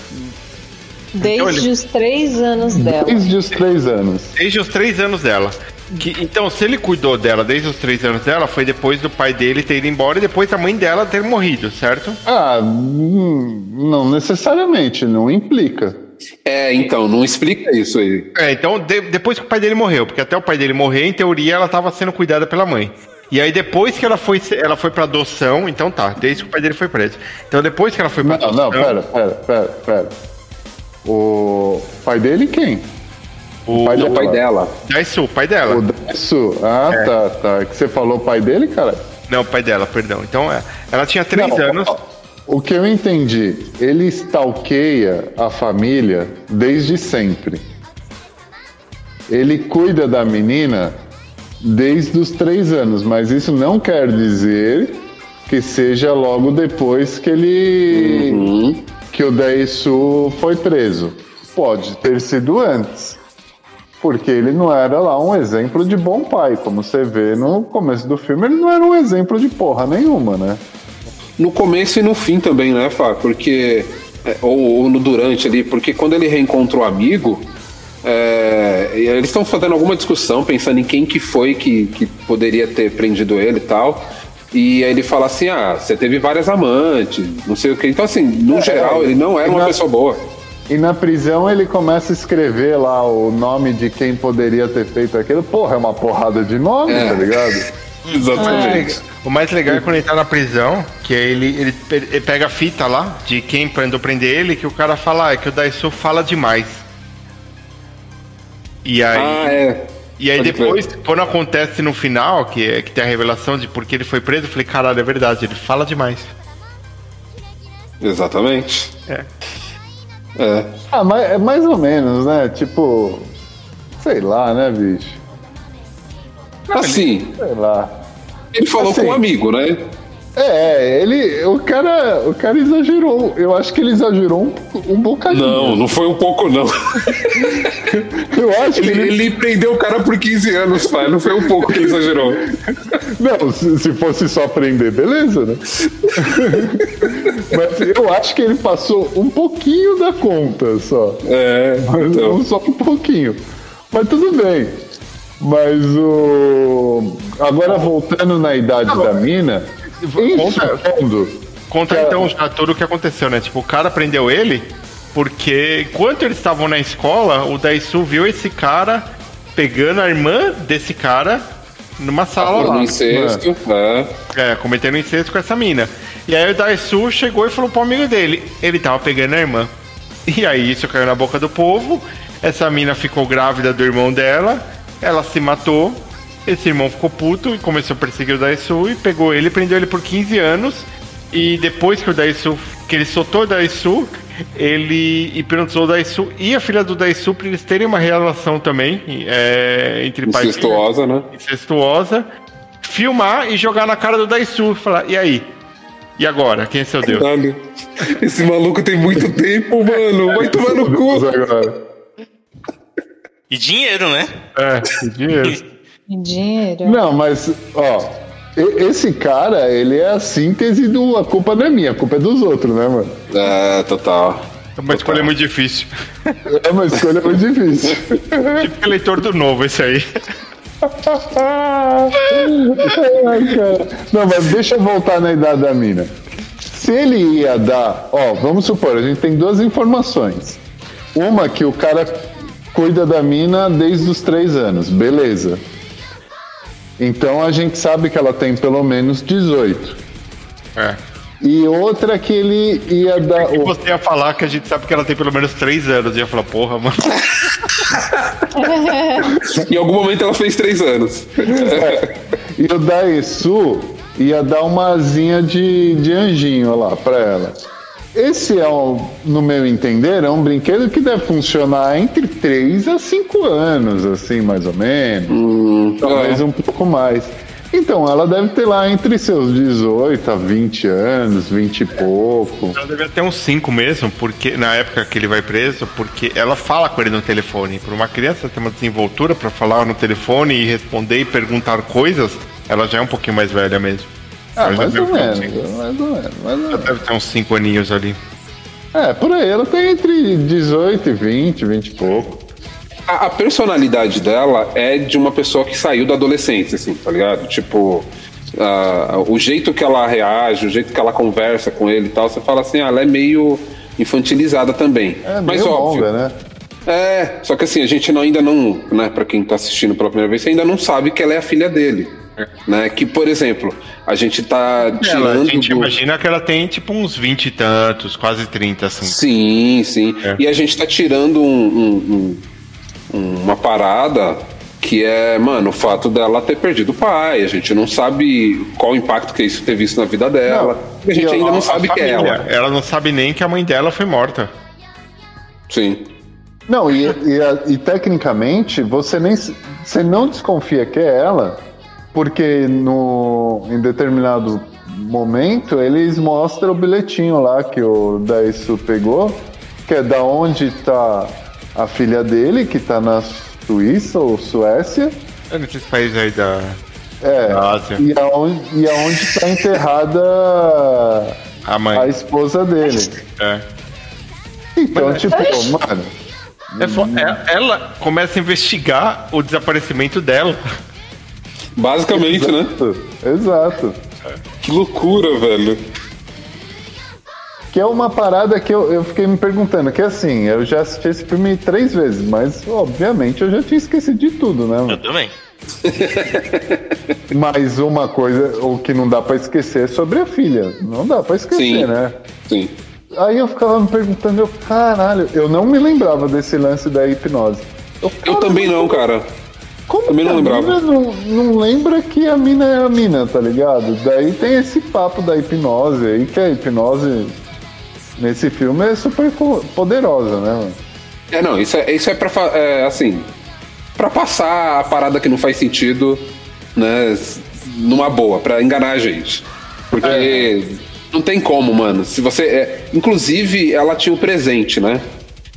Desde Então ele- os três anos dela. Desde os três anos. Desde os três anos dela. Que, então, se ele cuidou dela desde os três anos dela, foi depois do pai dele ter ido embora e depois da mãe dela ter morrido, certo? Ah, hum, não necessariamente, não implica. É, então, não explica isso aí. É, então de- depois que o pai dele morreu, porque até o pai dele morrer, em teoria, ela estava sendo cuidada pela mãe. E aí depois que ela foi, ela foi pra adoção, então tá, desde que o pai dele foi preso. Então depois que ela foi pra Não, adoção, não, pera, pera, pera, pera. O pai dele quem? o, pai É o pai dela. dela. Daisu, o pai dela. O Daisu. Ah, tá, tá. É Que você falou pai dele, cara? Não, o pai dela, perdão. Então é, ela tinha três Não, anos. ó, O que eu entendi, ele stalkeia a família desde sempre. Ele cuida da menina desde os três anos, mas isso não quer dizer que seja logo depois que ele que o Daisu foi preso. Pode ter sido antes. Porque ele não era lá um exemplo de bom pai. Como você vê no começo do filme, ele não era um exemplo de porra nenhuma, né? No começo e no fim também, né, Fá? Porque. é, Ou, ou no durante ali, porque quando ele reencontra o amigo, é, eles estão fazendo alguma discussão, pensando em quem que foi que, que poderia ter prendido ele e tal. E aí ele fala assim: ah, você teve várias amantes, não sei o que. Então, assim, no É, geral, ele não era uma na- pessoa boa. E na prisão ele começa a escrever lá o nome de quem poderia ter feito aquilo. Porra, é uma porrada de nome, É. tá ligado? Exatamente. O mais legal é quando ele tá na prisão, que aí ele, ele, ele pega a fita lá de quem mandou prender ele, que o cara fala, ah, é que o Daisu fala demais. E aí, Ah, é. E aí pode depois, crer. quando acontece no final, que, é- que tem a revelação de por que ele foi preso, eu falei, caralho, é verdade, ele fala demais. Exatamente. É. É. Ah, mas é mais ou menos, né? Tipo, sei lá, né, bicho? Assim, Sei lá. ele falou Assim. com um amigo, né? É, ele. O cara. O cara exagerou. Eu acho que ele exagerou um, um bocadinho. Não, não foi um pouco, não. Eu acho que Ele, ele. ele prendeu o cara por 15 anos, pai. Não foi um pouco que ele exagerou. Não, se, se fosse só prender, beleza, né? Mas eu acho que ele passou um pouquinho da conta só. É, Mas então. não só um pouquinho. Mas tudo bem. Mas o. Agora voltando na idade da mina. Conta- segundo, Conta Cara. então já tudo o que aconteceu, né? Tipo, o cara prendeu ele porque enquanto eles estavam na escola, o Daisu viu esse cara pegando a irmã desse cara numa sala lá. incesto, é. É, cometendo incesto com essa mina. E aí o Daisu chegou e falou pro amigo dele, ele tava pegando a irmã. E aí isso caiu na boca do povo, essa mina ficou grávida do irmão dela, ela se matou, Esse irmão ficou puto e começou a perseguir o Daisu e pegou ele, prendeu ele por 15 anos. E depois que o Daisu, que ele soltou o Daisu, ele hipnotizou o Daisu e a filha do Daisu para eles terem uma relação também é, entre pai e filha Incestuosa, né? incestuosa, filmar e jogar na cara do Daisu. Falar, e aí? E agora? Quem é seu Deus? Caralho. Esse maluco tem muito tempo, mano. Vai tomar no cu. Agora. E dinheiro, né? É, dinheiro. Dinheiro. Não, mas, ó, esse cara, ele é a síntese do a culpa não é minha, a culpa é dos outros, né, mano? É, total. É uma escolha muito difícil. É uma escolha muito difícil. Tipo eleitor do novo, esse aí. Ai, cara. Não, mas deixa eu voltar na idade da mina. Se ele ia dar, ó, vamos supor, a gente tem duas informações. Uma que o cara cuida da mina desde os três anos, beleza. Então a gente sabe que ela tem pelo menos 18. É. E outra que ele ia dar. E você ia falar que a gente sabe que ela tem pelo menos 3 anos. E ia falar, porra, mano. Em algum momento ela fez três anos. E o Daesu ia dar uma asinha de, de anjinho lá pra ela. Esse é, um, no meu entender, é um brinquedo que deve funcionar entre 3 a 5 anos, assim, mais ou menos. Talvez é. um pouco mais. Então, ela deve ter lá entre seus 18 a 20 anos, 20 e pouco. Ela devia ter uns 5 mesmo, porque na época que ele vai preso, porque ela fala com ele no telefone. Para uma criança ter uma desenvoltura para falar no telefone e responder e perguntar coisas, ela já é um pouquinho mais velha mesmo. Ah, mais deve ou menos, mais ou menos, mais ou Ela menos. deve ter uns 5 aninhos ali. É, por aí, ela tem entre 18 e 20, 20 e pouco. A, a personalidade dela é de uma pessoa que saiu da adolescência, assim, tá ligado? Tipo, ah, o jeito que ela reage, o jeito que ela conversa com ele e tal, você fala assim, ah, ela é meio infantilizada também. É Mas meio óbvio. longa, né? É, só que assim, a gente não- ainda não, né, pra quem tá assistindo pela primeira vez, ainda não sabe que ela é a filha dele. Né? Que, por exemplo, a gente tá Ela, tirando. a gente do- imagina que ela tem tipo uns 20 e tantos, quase 30, assim. Sim, sim. É. E a gente tá tirando um- um- um- uma parada que é, mano, o fato dela ter perdido o pai. A gente não sabe qual o impacto que isso teve isso na vida dela. Não, a gente e ainda não sabe que é família, ela. Ela não sabe nem que a mãe dela foi morta. Sim. Não, e, e, e tecnicamente você nem você não desconfia que é ela, porque no em determinado momento eles mostram o bilhetinho lá que o Daisu pegou, que é da onde tá a filha dele, que tá na Suíça ou Suécia, É nesses países aí da, é, da Ásia. e aonde, e aonde tá enterrada A mãe. a esposa dele. É. Então, tipo, mano, É fo- é- ela começa a investigar o desaparecimento dela. Basicamente, né? exato, exato. Que loucura, velho. Que é uma parada que eu, eu fiquei me perguntando, que assim, eu já assisti esse filme três vezes, mas obviamente eu já tinha esquecido de tudo, né? Eu também. Mas uma coisa, o que não dá pra esquecer é sobre a filha. Não dá pra esquecer, Sim. né? Sim. Aí eu ficava me perguntando, eu, caralho, eu não me lembrava desse lance da hipnose. Eu "Cara, também não, cara. Como também não a lembrava." mina não, não lembra que a mina é a mina, tá ligado? Daí tem esse papo da hipnose aí, que a hipnose nesse filme é super po- poderosa, né, mano? É, não, isso é, isso é pra, é, assim, pra passar a parada que não faz sentido, né, numa boa, pra enganar a gente. Porque não tem como, mano. Se você. é, inclusive, ela tinha o presente, né?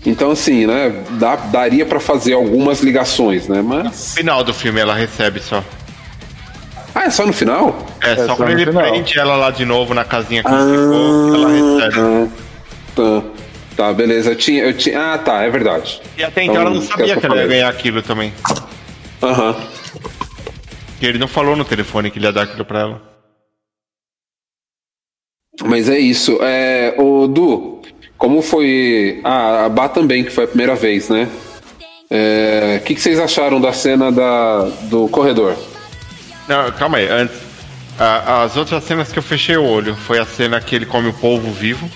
Então, assim, né, dá- daria pra fazer algumas ligações, né? No Mas. final do filme ela recebe só. Ah, é só no final? É, É, só só quando no ele final. prende ela lá de novo na casinha que ficou, ela recebe. tá. Tá, tá, beleza. Eu tinha, eu tinha. Ah, tá, é verdade. E até então ela não Então, sabia que que ela ia ganhar aquilo também. Aham. Porque ele não falou no telefone que ele ia dar aquilo pra ela. Mas é isso. É, o Du, como foi. Ah, a Bá também, que foi a primeira vez, né? É, O que, que vocês acharam da cena da, do corredor? Não, calma aí, antes. a- as outras cenas que eu fechei o olho foi a cena que ele come o polvo vivo.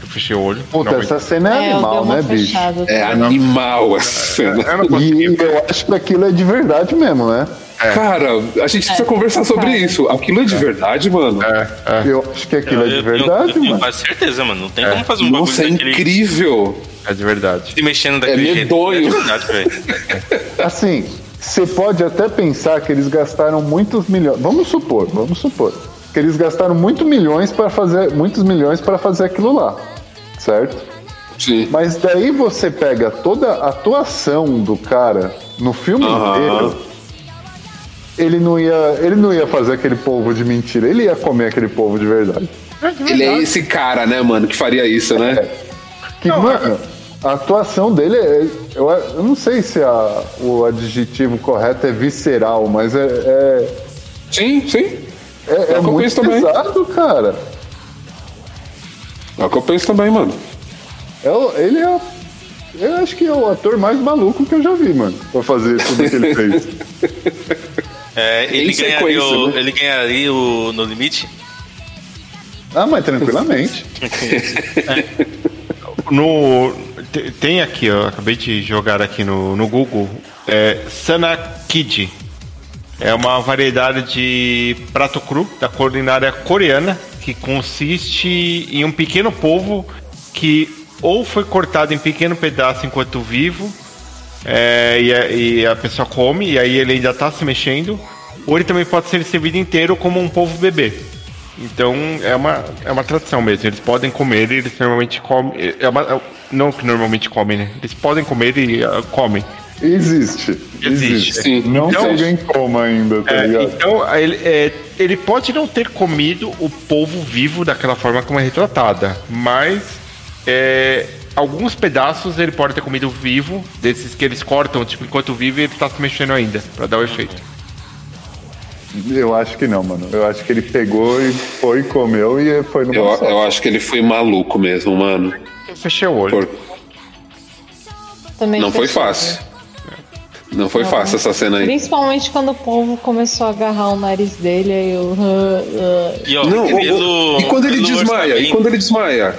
Eu fechei o olho. Puta, Não, essa cena é, É, eu animal, né, bicho? É animal essa cena. Eu não consegui. E eu acho que aquilo é de verdade mesmo, né? Cara, a gente precisa conversar sobre cara. isso. Aquilo é de verdade, mano. É, é, Eu acho que aquilo é de Eu- eu- verdade, eu, tenho mano. quase certeza, mano. Não tem como fazer um bagulho Nossa, é daquele incrível. é de verdade. se mexendo daquele jeito. medonho. É de verdade, velho. Assim, você pode até pensar que eles gastaram muitos milhões. Vamos supor, vamos supor. Que eles gastaram muito milhões para fazer. Muitos milhões para fazer aquilo lá. Certo? Sim. Mas daí você pega toda a atuação do cara no filme inteiro. Ele não, ia, ele não ia fazer aquele povo de mentira, ele ia comer aquele povo de verdade. Ele é esse cara, né, mano, que faria isso, né? Que, mano, a atuação dele é. Eu, eu não sei se a- o adjetivo correto é visceral, mas é. é Sim, sim. É, é É o que eu muito penso também. pesado, cara. É o que eu penso também, mano. É o- ele é. Eu acho que é o ator mais maluco que eu já vi, mano, pra fazer tudo que ele fez. É, ele, ganharia o, né? ele ganharia o No Limite? Ah, mas tranquilamente. No, te- tem aqui, ó, acabei de jogar aqui no, no Google, é Sana Kid. É uma variedade de prato cru da culinária coreana que consiste em um pequeno polvo que ou foi cortado em pequeno pedaço enquanto vivo é, e, a, e a pessoa come e aí ele ainda está se mexendo, ou ele também pode ser servido inteiro como um polvo bebê. Então é uma, é uma tradição mesmo. Eles podem comer e eles normalmente comem. É uma, é- não que normalmente comem, né? Eles podem comer e ah, comem. Existe. Existe. Sim. Não Então- que alguém coma ainda, tá É, ligado? então ele, é, ele pode não ter comido o polvo vivo daquela forma como é retratada, mas é, alguns pedaços ele pode ter comido vivo, desses que eles cortam, tipo, enquanto vive ele tá se mexendo ainda, pra dar o efeito. Eu acho que não, mano. Eu acho que ele pegou e foi, comeu e foi no Eu, eu acho que ele foi maluco mesmo, mano. Eu fechei o olho. Por- Também Não foi fácil. Não foi fácil essa cena aí. Principalmente quando o povo começou a agarrar o nariz dele, aí eu. ah, ah. E, ó, Não, o- o- e quando ele desmaia? E quando ele desmaia?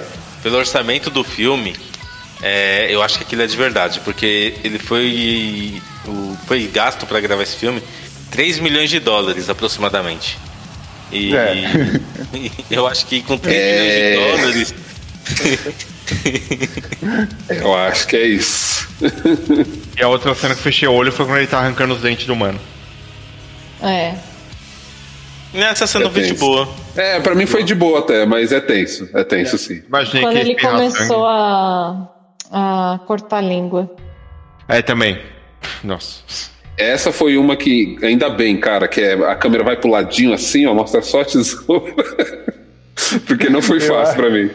Pelo orçamento do filme, é, eu acho que aquilo é de verdade, porque ele foi. o- foi gasto pra gravar esse filme 3 milhões de dólares aproximadamente. E É. eu acho que com 3 É. milhões de dólares. Eu acho que é isso. E a outra cena que fechei o olho foi quando ele tá arrancando os dentes do mano. É. Essa cena É não foi de boa. É, pra mim foi de boa até, mas é tenso. É tenso sim. Imaginei Quando ele começou a, a cortar a língua. É, também. Nossa. Essa foi uma que, ainda bem, cara, que é, a câmera vai pro ladinho assim, ó, mostra só a tesoura. Porque não foi fácil pra mim.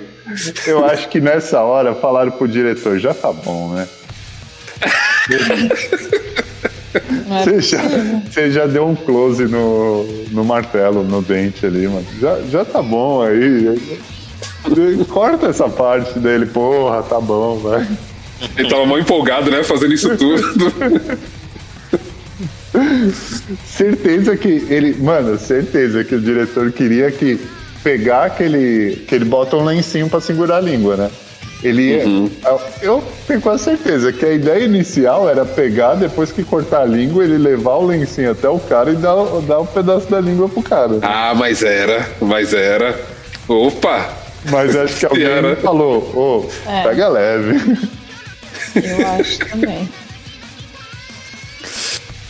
Eu acho que nessa hora falaram pro diretor, já tá bom, né? É Você já, você já deu um close no, no martelo, no dente ali, mano. Já, já tá bom aí. Corta essa parte dele, porra, tá bom, vai. Ele tava mal empolgado, né, fazendo isso tudo. Certeza que ele. Mano, certeza que o diretor queria que pegar aquele. que ele bota um lencinho pra segurar a língua, né? Ele ia. Eu, eu tenho quase certeza que a ideia inicial era pegar, depois que cortar a língua, ele levar o lencinho até o cara e dar, dar um pedaço da língua pro cara. ah, mas era, mas era. Opa! Mas acho que alguém Era. falou, ô, É. pega leve. Eu acho também.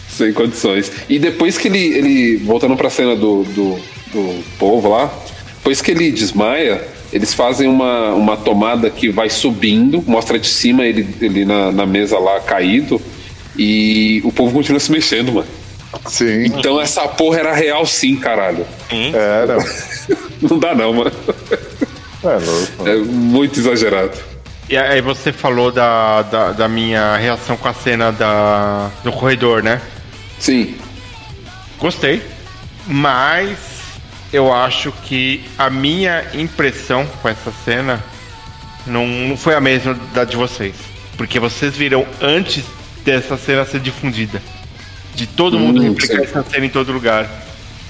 Sem condições. E depois que ele. ele voltando pra cena do, do, do povo lá, depois que ele desmaia, eles fazem uma, uma tomada que vai subindo, mostra de cima ele, ele na, na mesa lá caído, e o povo continua se mexendo, mano. Sim, Então essa porra era real sim, caralho. era. Não dá não, mano. É louco. É muito exagerado. E aí você falou da, da, da minha reação com a cena da, do corredor, né? Sim. Gostei, mas eu acho que a minha impressão com essa cena não, não foi a mesma da de vocês. Porque vocês viram antes dessa cena ser difundida. De todo mundo Hum, replicar sim. essa cena em todo lugar.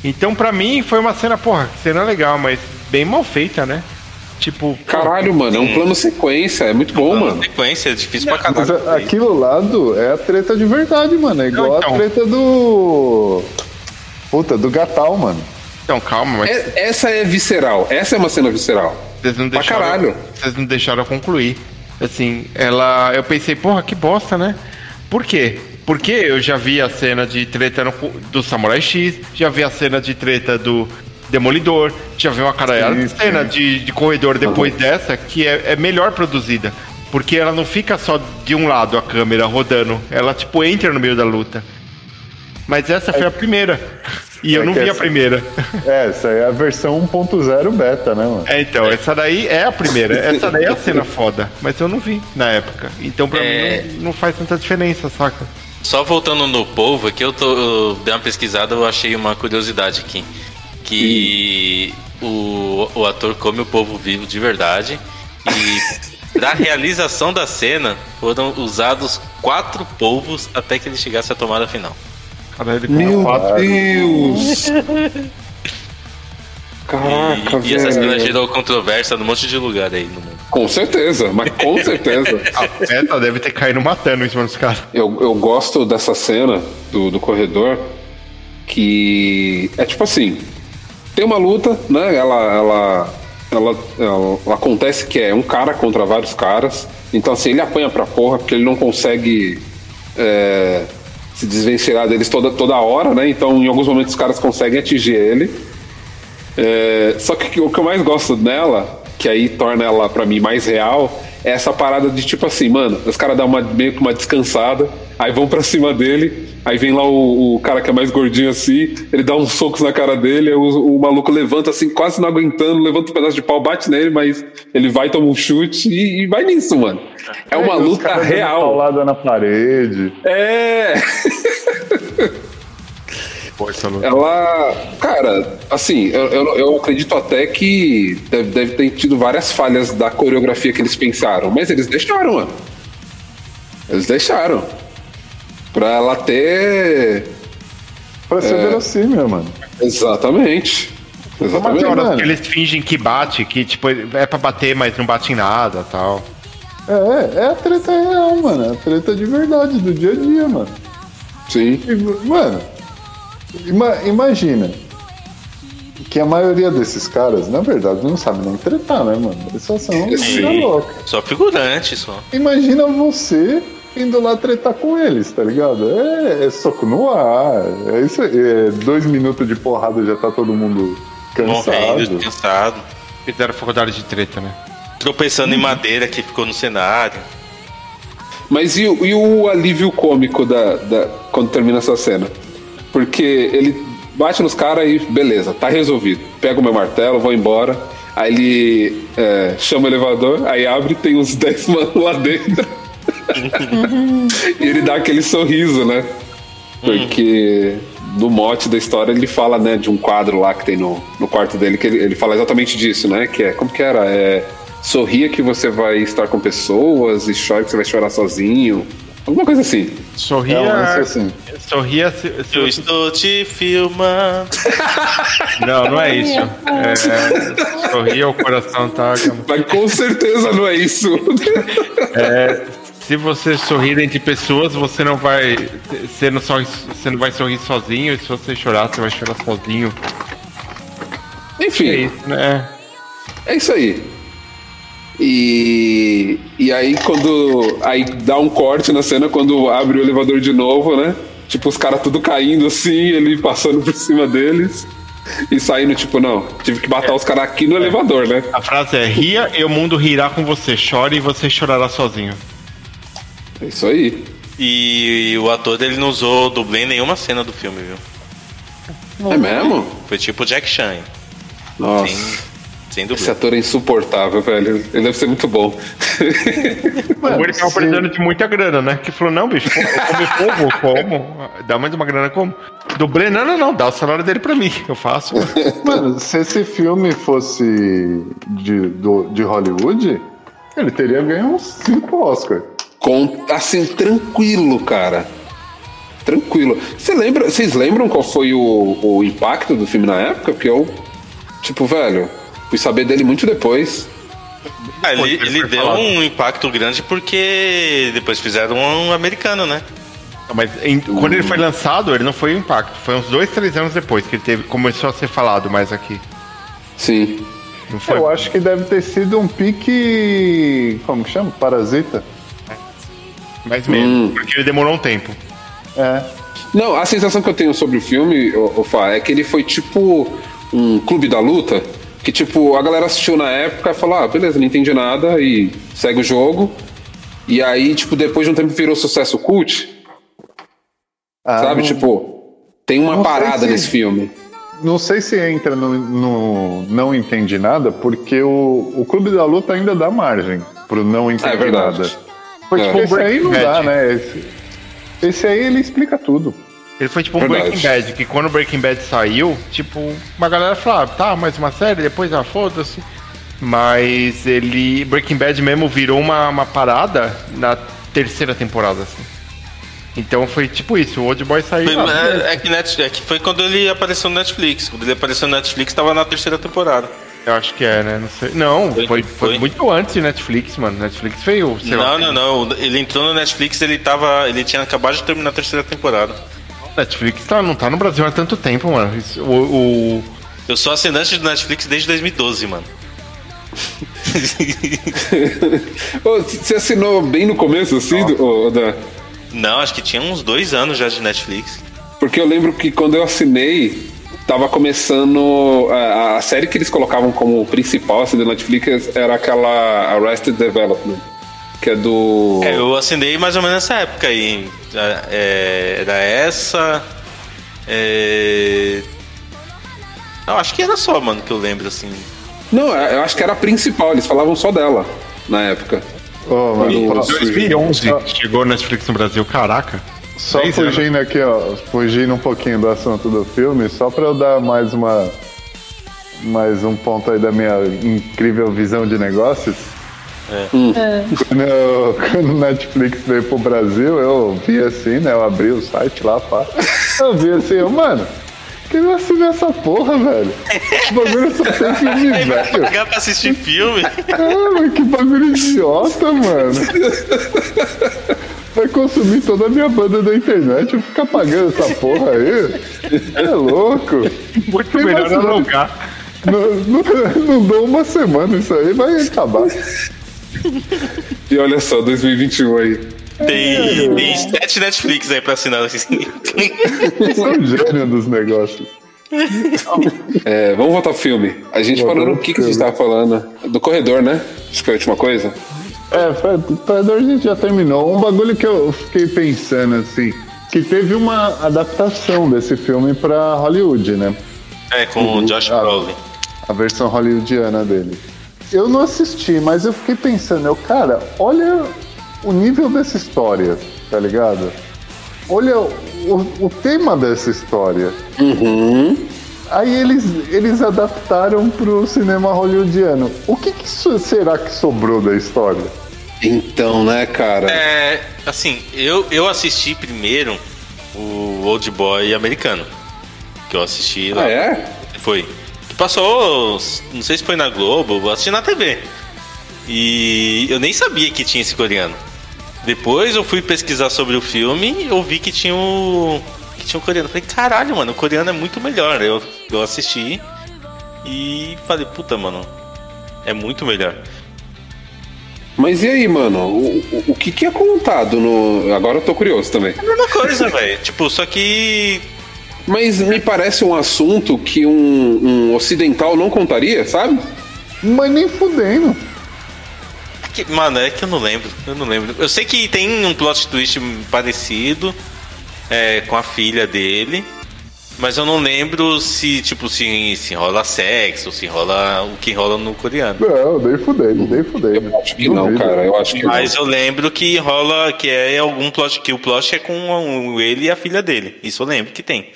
Então, pra mim, foi uma cena, porra, que cena legal, mas bem mal feita, né? Tipo, Caralho, mano, é um plano sequência, é muito bom, Plano mano. Sequência, é difícil pra Mas caralho. aquilo lá do- é a treta de verdade, mano. É igual Não, então. a treta do. Puta, do Gatal, mano. Então, calma, mas É- essa é visceral. Essa é uma cena visceral. vocês não pra deixaram. caralho. Vocês não deixaram eu concluir. Assim, ela. Eu pensei, porra, que bosta, né? Por quê? Porque eu já vi a cena de treta no- do Samurai X, já vi a cena de treta do Demolidor, já vi uma caralhada de cena de, de corredor depois dessa que é, é melhor produzida. Porque ela não fica só de um lado a câmera rodando, ela tipo entra no meio da luta. Mas essa foi a primeira. E eu É não vi a essa- primeira. É, essa aí é a versão 1.0 beta, né, mano? É, então, essa daí é a primeira. Essa daí é a cena foda. Mas eu não vi na época. Então pra É. mim não, não faz tanta diferença, saca? Só voltando no povo, aqui eu, tô, eu dei uma pesquisada, eu achei uma curiosidade aqui. Que o, o ator come o povo vivo de verdade. E pra realização da cena foram usados quatro polvos até que ele chegasse à tomada final. Caralho, ele Meu quatro. Deus! Caraca, E, e essa cena velho. gerou controvérsia num monte de lugar aí no mundo. Com certeza, mas com certeza. A Peta deve ter caído matando em cima dos caras. Eu, eu gosto dessa cena do, do corredor que é tipo assim, tem uma luta, né? Ela, ela, ela, ela, ela acontece que é um cara contra vários caras. Então assim, ele apanha pra porra porque ele não consegue é, se desvencilhar deles toda, toda hora, né? Então em alguns momentos os caras conseguem atingir ele. É, só que o que eu mais gosto nela, que aí torna ela pra mim mais real, é essa parada de tipo assim, mano, os caras dão uma, meio que uma descansada, aí vão pra cima dele, aí vem lá o, o cara que é mais gordinho assim, ele dá uns socos na cara dele, aí o, o maluco levanta assim, quase não aguentando, levanta um pedaço de pau, bate nele, mas ele vai, toma um chute e, e vai nisso, mano. É uma Os luta real. Paulada na parede. É. Pô, essa luta. Ela, cara, assim, eu, eu, eu acredito até que deve, deve ter tido várias falhas da coreografia que eles pensaram, mas eles deixaram, mano. Eles deixaram. Pra ela ter. Pra ser verossímil, mano. Exatamente. Exatamente. Tem horas mano. que eles fingem que bate, que tipo, é pra bater, mas não bate em nada tal. É, é a treta real, mano. É a treta de verdade, do dia a dia, mano. Sim. E, mano, ima- imagina que a maioria desses caras, na verdade, não sabe nem tretar, né, mano? Eles só são louca. Só figurante, só. Imagina você indo lá tretar com eles, tá ligado? É, é soco no ar. É isso aí. É dois minutos de porrada já tá todo mundo Morrendo, cansado. cansado. Fizeram faculdade de treta, né? Tropeçando em madeira que ficou no cenário. Mas e, o- e o alívio cômico da, da- quando termina essa cena? Porque ele bate nos caras e beleza, tá resolvido. Pega o meu martelo, vou embora. Aí ele é, chama o elevador, aí abre tem uns 10 manos lá dentro. E ele dá aquele sorriso, né? Porque no mote da história ele fala, né, de um quadro lá que tem no, no quarto dele, que ele, ele fala exatamente disso, né? Que é, como que era? É, sorria que você vai estar com pessoas e chore que você vai chorar sozinho. Alguma coisa assim. Sorria. É um assim. Sorria se, se Eu estou te filmando. Não, não é isso. É, sorria, o coração tá. Mas com certeza não é isso. Se você sorrir entre pessoas, você não vai. Você não, sorri, você não vai sorrir sozinho, e se você chorar, você vai chorar sozinho. É Enfim, isso, né? é isso aí. E, e aí quando. Aí dá um corte na cena quando abre o elevador de novo, né? Tipo, os caras tudo caindo assim, ele passando por cima deles. E saindo, tipo, não, tive que matar os caras aqui no elevador, né? A frase é: ria e o mundo rirá com você. Chore e você chorará sozinho. É isso aí. E o ator ele não usou dublê em nenhuma cena do filme, viu? É mesmo? Foi tipo Jack Chan. Nossa. Sem, sem dublê. Esse ator é insuportável, velho. Ele deve ser muito bom. Ou ele tava precisando de muita grana, né? Que falou: não, bicho, come povo, como? Dá mais uma grana como? Dublê, não, não, não, dá o salário dele pra mim, eu faço. Mano, se esse filme fosse de, do- de Hollywood, ele teria ganho uns 5 Oscars. Com, assim, tranquilo, cara. Tranquilo. Você lembra, vocês lembram qual foi o, o impacto do filme na época? Porque eu, tipo, velho, fui saber dele muito depois. Ah, ele, ele deu falado. um impacto grande porque depois fizeram um americano, né? Mas em- quando ele foi lançado, ele não foi o impacto. Foi uns dois, três anos depois que ele teve, começou a ser falado mais aqui. Sim. Não foi? Eu acho que deve ter sido um pique. Como que chama? Parasita? Mais mesmo, Hum. porque ele demorou um tempo. É. Não, a sensação que eu tenho sobre o filme, ô, ô Fá, é que ele foi tipo um clube da luta. Que tipo, a galera assistiu na época e falou, ah, beleza, não entendi nada e segue o jogo. E aí, tipo, depois de um tempo virou sucesso cult, Ah, sabe? não- Tipo, tem uma não parada se- nesse filme. Não sei se entra no, no Não Entendi Nada, porque o, o Clube da Luta ainda dá margem pro Não Entendi é verdade. Nada. Foi É. tipo um Esse aí não Breaking dá, Bad. né? Esse, esse aí ele explica tudo. Ele foi tipo um Verdade. Breaking Bad, que quando o Breaking Bad saiu, tipo, uma galera falava, tá, mais uma série, depois ah, foda-se. Mas ele. Breaking Bad mesmo virou uma, uma parada na terceira temporada, assim. Então foi tipo isso, o Old Boy saiu. Foi, ah, beleza. é, é que Net- é que foi quando ele apareceu no Netflix. Quando ele apareceu no Netflix, tava na terceira temporada. Eu acho que é, né? Não sei. Não, Foi- foi, foi, foi. muito antes de Netflix, mano. Netflix veio, sei lá. não, não, não. Ele entrou no Netflix, ele tava. Ele tinha acabado de terminar a terceira temporada. Netflix tá, não tá no Brasil há tanto tempo, mano. Isso- o, o- Eu sou assinante do Netflix desde 2012, mano. Você assinou bem no começo, assim, do, ô, Dan? Não, acho que tinha uns dois anos já de Netflix. Porque eu lembro que quando eu assinei, tava começando. A, a série que eles colocavam como principal assim, do Netflix era aquela Arrested Development. Que é do. É, eu assinei mais ou menos nessa época aí. É, é, era essa. É... Eu acho que era só, mano, que eu lembro, assim. Não, é, eu acho que era a principal, eles falavam só dela na época. Ô, mano, Nossa, só- 2011 chegou Netflix no Brasil, caraca. Só Dez anos. fugindo aqui, ó, fugindo um pouquinho do assunto do filme, só pra eu dar mais uma. Mais um ponto aí da minha incrível visão de negócios. Quando, eu- quando o Netflix veio pro Brasil, eu vi assim, né? Eu abri o site lá, pá. Eu vi assim, eu, mano, que eu assino essa porra, velho? Que bagulho só tem filme Aí vai velho. pagar pra assistir filme. Ah, mas que bagulho idiota, mano. Vai consumir toda a minha banda da internet, eu ficar pagando essa porra aí. É louco. Muito Tem melhor alugar. Não, não, não dou uma semana isso aí, vai acabar. E olha só, 2021 aí. Tem, tem sete Netflix aí pra assinar. Assim. Sou um gênio dos negócios. É, vamos voltar pro filme. A gente Voltar parou no que, que a gente tava falando? Do corredor, né? Acho que foi a última coisa. É, Predador a gente já terminou. Um bagulho que eu fiquei pensando assim, que teve uma adaptação desse filme pra Hollywood, né? É, com o Josh. Brolin. a versão hollywoodiana dele. Eu não assisti, mas eu fiquei pensando, eu, cara, olha o nível dessa história, tá ligado? Olha o, o tema dessa história. Aí eles, eles adaptaram pro cinema hollywoodiano. O que, que será que sobrou da história? Então, né, cara? É, assim, eu, eu assisti primeiro o Old Boy americano. Que eu assisti lá. Ah, é? Foi. Que passou, não sei se foi na Globo, eu assisti na TV. E eu nem sabia que tinha esse coreano. Depois eu fui pesquisar sobre o filme e eu vi que tinha o. que tinha um coreano. Falei, caralho, mano, o coreano é muito melhor. Eu, eu assisti e falei, puta, mano, é muito melhor. Mas e aí, mano? O, o, o que, que é contado no. Agora eu tô curioso também. É a mesma coisa, velho. Tipo, só que. Mas me parece um assunto que um, um ocidental não contaria, sabe? Mas nem fudendo. que- Mano, é que eu não lembro. Eu não lembro. Eu sei que tem um plot twist parecido é, com a filha dele. Mas eu não lembro se, tipo, se, se rola sexo, se rola o que rola no coreano. Não, nem fudendo, nem fudendo. Eu acho que não, cara. Eu acho que Mas eu lembro que rola, que é algum plot, que o plot é com o- ele e a filha dele. Isso eu lembro que tem.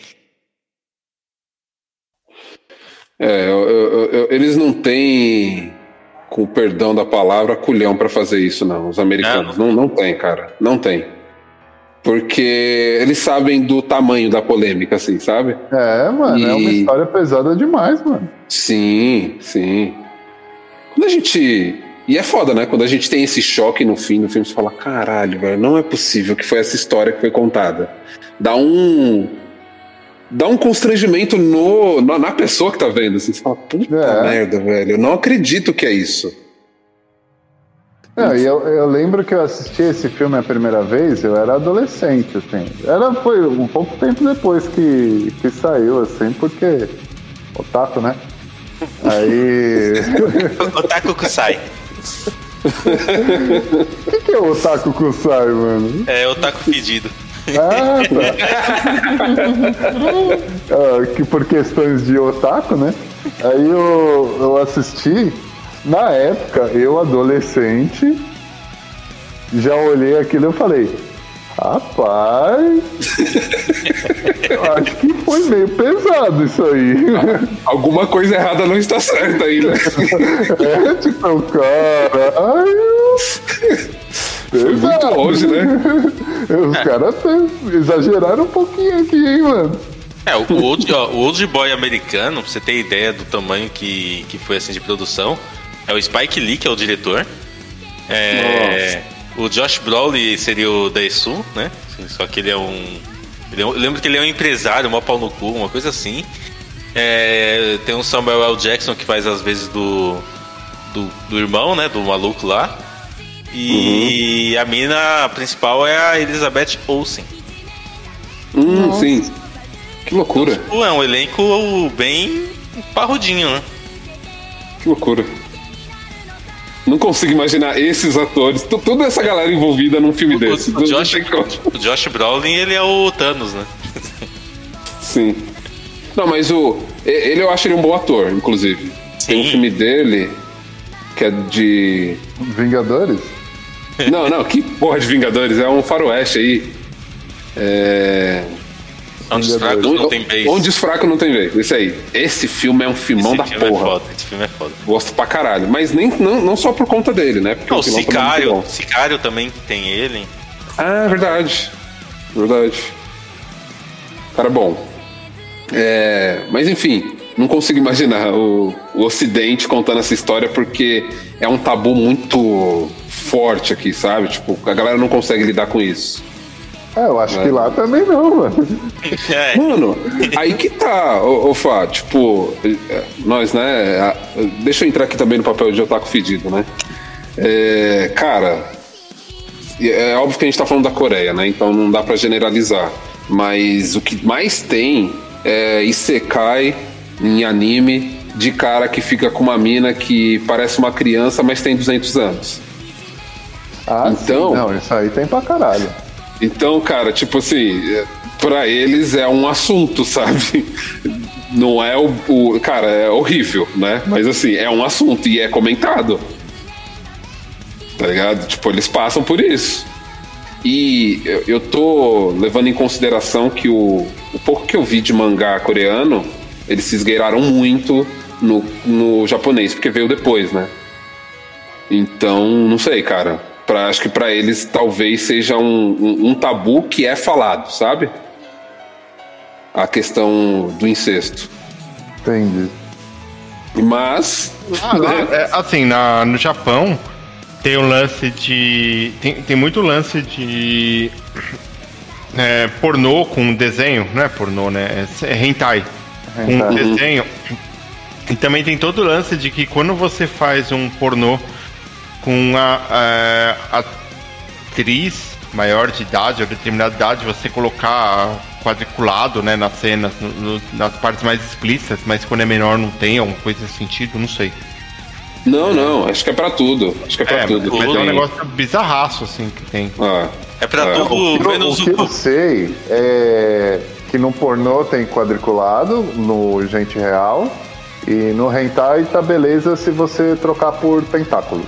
É, eu- eu- eu- eles não têm, com o perdão da palavra, culhão pra fazer isso, não. Os americanos. Não, não tem, cara. Não tem. Porque eles sabem do tamanho da polêmica, assim, sabe? É, mano, é uma E- história pesada demais, mano. Sim, sim. Quando a gente E é foda, né? Quando a gente tem esse choque no fim do filme, você fala, caralho, velho, não é possível que foi essa história que foi contada. Dá um. Dá um constrangimento no, na, na pessoa que tá vendo. Assim, você fala, puta É. merda, velho. Eu não acredito que é isso. Não, e eu, eu lembro que eu assisti esse filme a primeira vez, eu era adolescente, assim. Era, foi um pouco tempo depois que, que saiu, assim, porque. Otaku, né? Aí. Otaku Kusai. O que, que é o Otaku Kusai, mano? É otaku fedido. Ah, tá. Ah, que por questões de otaku, né? Aí eu, eu assisti, na época, eu adolescente, já olhei aquilo e eu falei, rapaz, eu acho que foi meio pesado isso aí. Alguma coisa errada não está certa aí, né? É, tipo, cara, ai, Foi muito longe, né? os caras até exageraram um pouquinho aqui, hein, mano. É, o old, ó, o old boy americano, pra você ter ideia do tamanho que, que foi assim de produção, é o Spike Lee, que é o diretor. É, o Josh Brolin seria o Daesu, né? Só que ele é um. ele é um- eu lembro que ele é um empresário, mó pau no cu, uma coisa assim. É, tem o Samuel L. Jackson que faz às vezes do, do, do irmão, né? Do maluco lá. E a mina principal é a Elizabeth Olsen. Hum, sim. Que loucura, Pô, é um elenco bem parrudinho, né? que loucura. Não consigo imaginar esses atores, to- toda essa galera envolvida num filme desse. O, Não- o não Josh, o Josh Brolin, ele é o Thanos, né? Sim. Não, mas o. Ele eu acho ele um bom ator, inclusive. Tem um Sim. filme dele que é de. Vingadores? Não, não, que porra de Vingadores? É um faroeste aí. É. Onde os fracos não tem base. Onde os fracos não tem vez. Esse aí. Esse filme é um filmão Esse da filme porra. é foda, esse filme é foda. Gosto pra caralho. Mas nem, não, não só por conta dele, né? Porque Não, o é Sicário, bom. Sicário também tem ele. Ah, verdade. Verdade. Cara bom. É, mas enfim, não consigo imaginar o, o Ocidente contando essa história porque é um tabu muito forte aqui, sabe? Tipo, a galera não consegue lidar com isso. É, eu acho que lá também não, mano. É, Mano, aí que tá, ô, ô Fá, tipo, é, nós, né? a- Deixa eu entrar aqui também no papel de otaku fedido, né? É, cara, é óbvio que a gente tá falando da Coreia, né? Então não dá pra generalizar. Mas o que mais tem é Isekai em anime de cara que fica com uma mina que parece uma criança, mas tem 200 anos. Ah, Então- sim. Não, isso aí tem pra caralho. Então, cara, tipo assim, é, pra eles é um assunto, sabe? Não é o, o- Cara, é horrível, né? Mas assim, é um assunto e é comentado. Tá ligado? Tipo, eles passam por isso. E eu, eu tô levando em consideração que o, o pouco que eu vi de mangá coreano, eles se esgueiraram muito no, no japonês, porque veio depois, né? Então, não sei, cara. Pra, acho que pra eles talvez seja um, um, um tabu que é falado, sabe? A questão do incesto. Entendi. Mas. Ah, né? é, assim, na, no Japão tem o lance de. Tem, tem muito lance de. é, pornô com desenho, não é pornô, né? É hentai. Com Hentai. desenho. E também tem todo o lance de que quando você faz um pornô com a, a atriz maior de idade ou determinada idade, você colocar quadriculado né, nas cenas, no- no- nas partes mais explícitas, mas quando é menor não tem alguma coisa nesse sentido, não sei. Não, não, acho que é pra tudo. Acho que é pra É, tudo. mas é um negócio bizarraço, assim, que tem. Ah, é pra É, tudo, Eu- menos o que eu sei é que no pornô tem quadriculado, no gente real, e no hentai tá beleza se você trocar por tentáculo.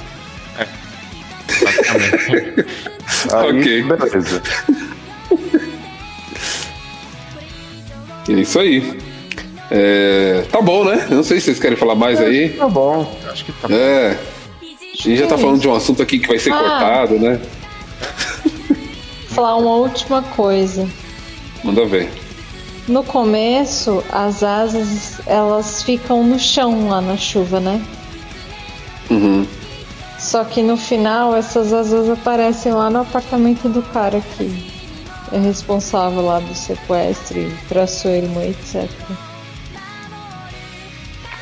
Basicamente. Aí, Ok. beleza. é isso aí. É, tá bom, né? Eu não sei se vocês querem falar mais aí. Tá bom. Acho que tá É. A gente já tá falando de um assunto aqui que vai ser Ah. cortado, né? Falar uma última coisa. Manda ver. No começo, as asas elas ficam no chão lá na chuva, né? Só que no final essas asas aparecem lá no apartamento do cara que é responsável lá do sequestro, e traçou a irmã, etc.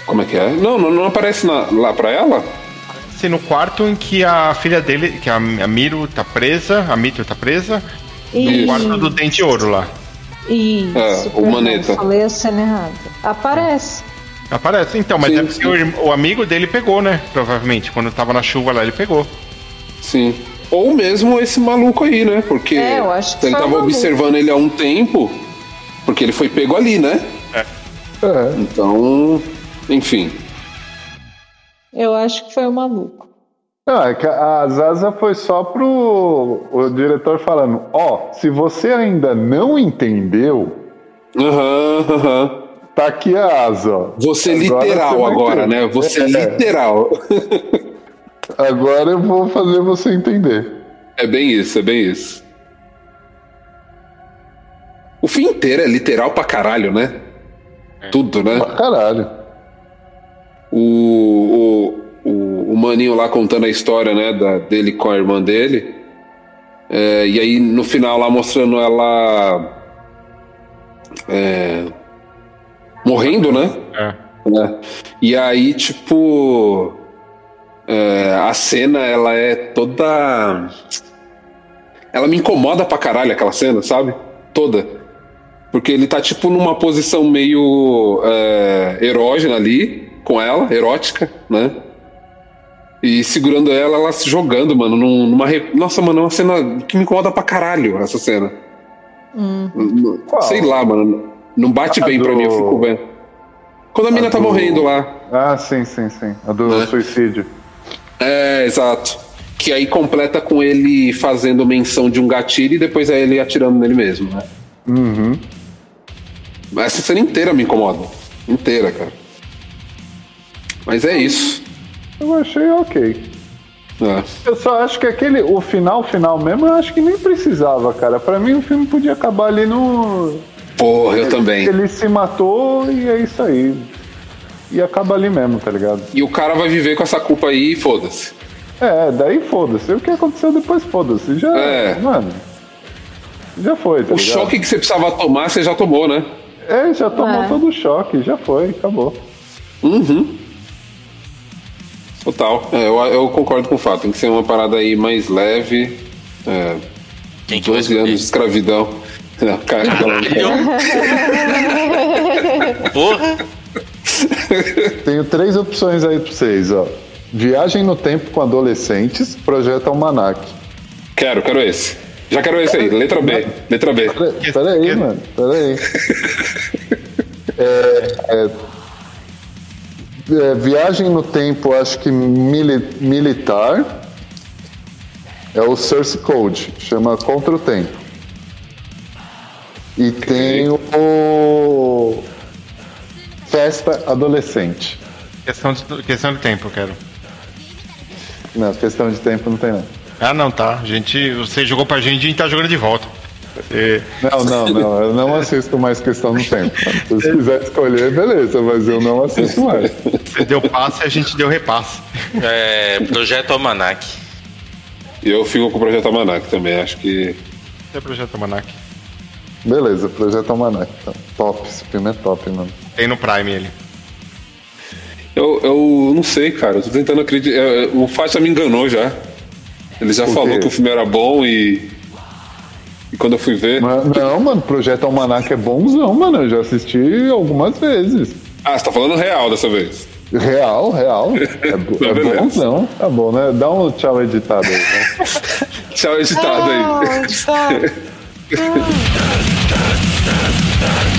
Como é que é? Não, não, não aparece na- lá pra ela? Se no quarto em que a filha dele, que a, a Miro tá presa, a Mito tá presa, no E, quarto do dente de ouro lá. Isso, É, o Maneta. Falei a cena errada. Aparece. Aparece, então, mas Sim, é porque sim. o, amigo dele pegou, né? Provavelmente. Quando tava na chuva lá, ele pegou. Sim. Ou mesmo esse maluco aí, né? Porque É, eu acho que ele tava maluco. observando ele há um tempo, porque ele foi pego ali, né? É. Então, enfim. Eu acho que foi o maluco. Não, é que a Zaza foi só pro o diretor falando, ó, se você ainda não entendeu, Aham, aham. Tá aqui a asa, ó. Você Agora literal agora, né? Você É. literal. Agora eu vou fazer você entender. É bem isso, é bem isso. O fim inteiro é literal pra caralho, né? Tudo, né? Pra caralho. o, o, o, o maninho lá contando a história, né, da, dele com a irmã dele. É, e aí no final lá mostrando ela é, morrendo, né? É. né? E aí, tipo, é, a cena ela é toda. Ela me incomoda pra caralho aquela cena, sabe? Toda. Porque ele tá, tipo, numa posição meio é, erógena ali, com ela, erótica, né? E segurando ela, ela se jogando, mano, num- numa. re- Nossa, mano, é uma cena que me incomoda pra caralho, essa cena. Qual? Sei lá, mano. Não bate Ah, bem pra do- mim, eu fico vendo. Quando a mina tá do- morrendo lá. Ah, sim, sim, sim. A do Né? suicídio. É, exato. Que aí completa com ele fazendo menção de um gatilho e depois é ele atirando nele mesmo, né? Uhum. Essa cena inteira me incomoda. Inteira, cara. Mas é isso. Eu achei ok. É. Eu só acho que aquele, o final, final mesmo, eu acho que nem precisava, cara. Pra mim o filme podia acabar ali no. Porra, eu também. Ele se matou e é isso aí. E acaba ali mesmo, tá ligado? E o cara vai viver com essa culpa aí e foda-se. É, daí foda-se. O que aconteceu depois, foda-se. Já. É. Mano. Já foi, tá O ligado? choque que você precisava tomar, você já tomou, né? É, já tomou É. todo o choque, já foi, acabou. Uhum. Total. É, eu, eu concordo com o fato. Tem que ser uma parada aí mais leve. É, Quem que vai 12 anos de escravidão. Não, cara, Porra! Tenho três opções aí pra vocês, ó. Viagem no tempo com adolescentes, projeto Almanac. quero, quero esse. Já quero esse aí. Letra B. Letra B. Pera- Pera aí, mano, pera aí. É, é, é, viagem no tempo, acho que mili- militar. É o Source Code, chama Contra o Tempo. E tem o Festa Adolescente. Questão de, questão de tempo, eu quero. Não, questão de tempo não tem não. Ah, não, tá. A gente, você jogou pra gente e a gente tá jogando de volta. Você- Não, não, não. Eu não assisto mais questão do tempo. Se você quiser escolher, beleza, mas eu não assisto mais. Você deu passe e a gente deu repasse. É, Projeto Almanac. E eu fico com o Projeto Almanac também. Acho que. É projeto Manac. Beleza, Projeto Almanac. Então. Top, esse filme é top, mano. Tem no Prime ele. Eu, eu não sei, cara. Eu tô tentando acreditar. é, O Faixa me enganou já. Ele já falou que o filme era bom e. E quando eu fui ver. Mas- Não, mano, Projeto Almanac é bonzão, mano. Eu já assisti algumas vezes. Ah, você tá falando real dessa vez. Real, real. É, bo- é bonzão. Tá bom, né? Dá um tchau editado aí, né? Tchau, editado aí. Ah, tá.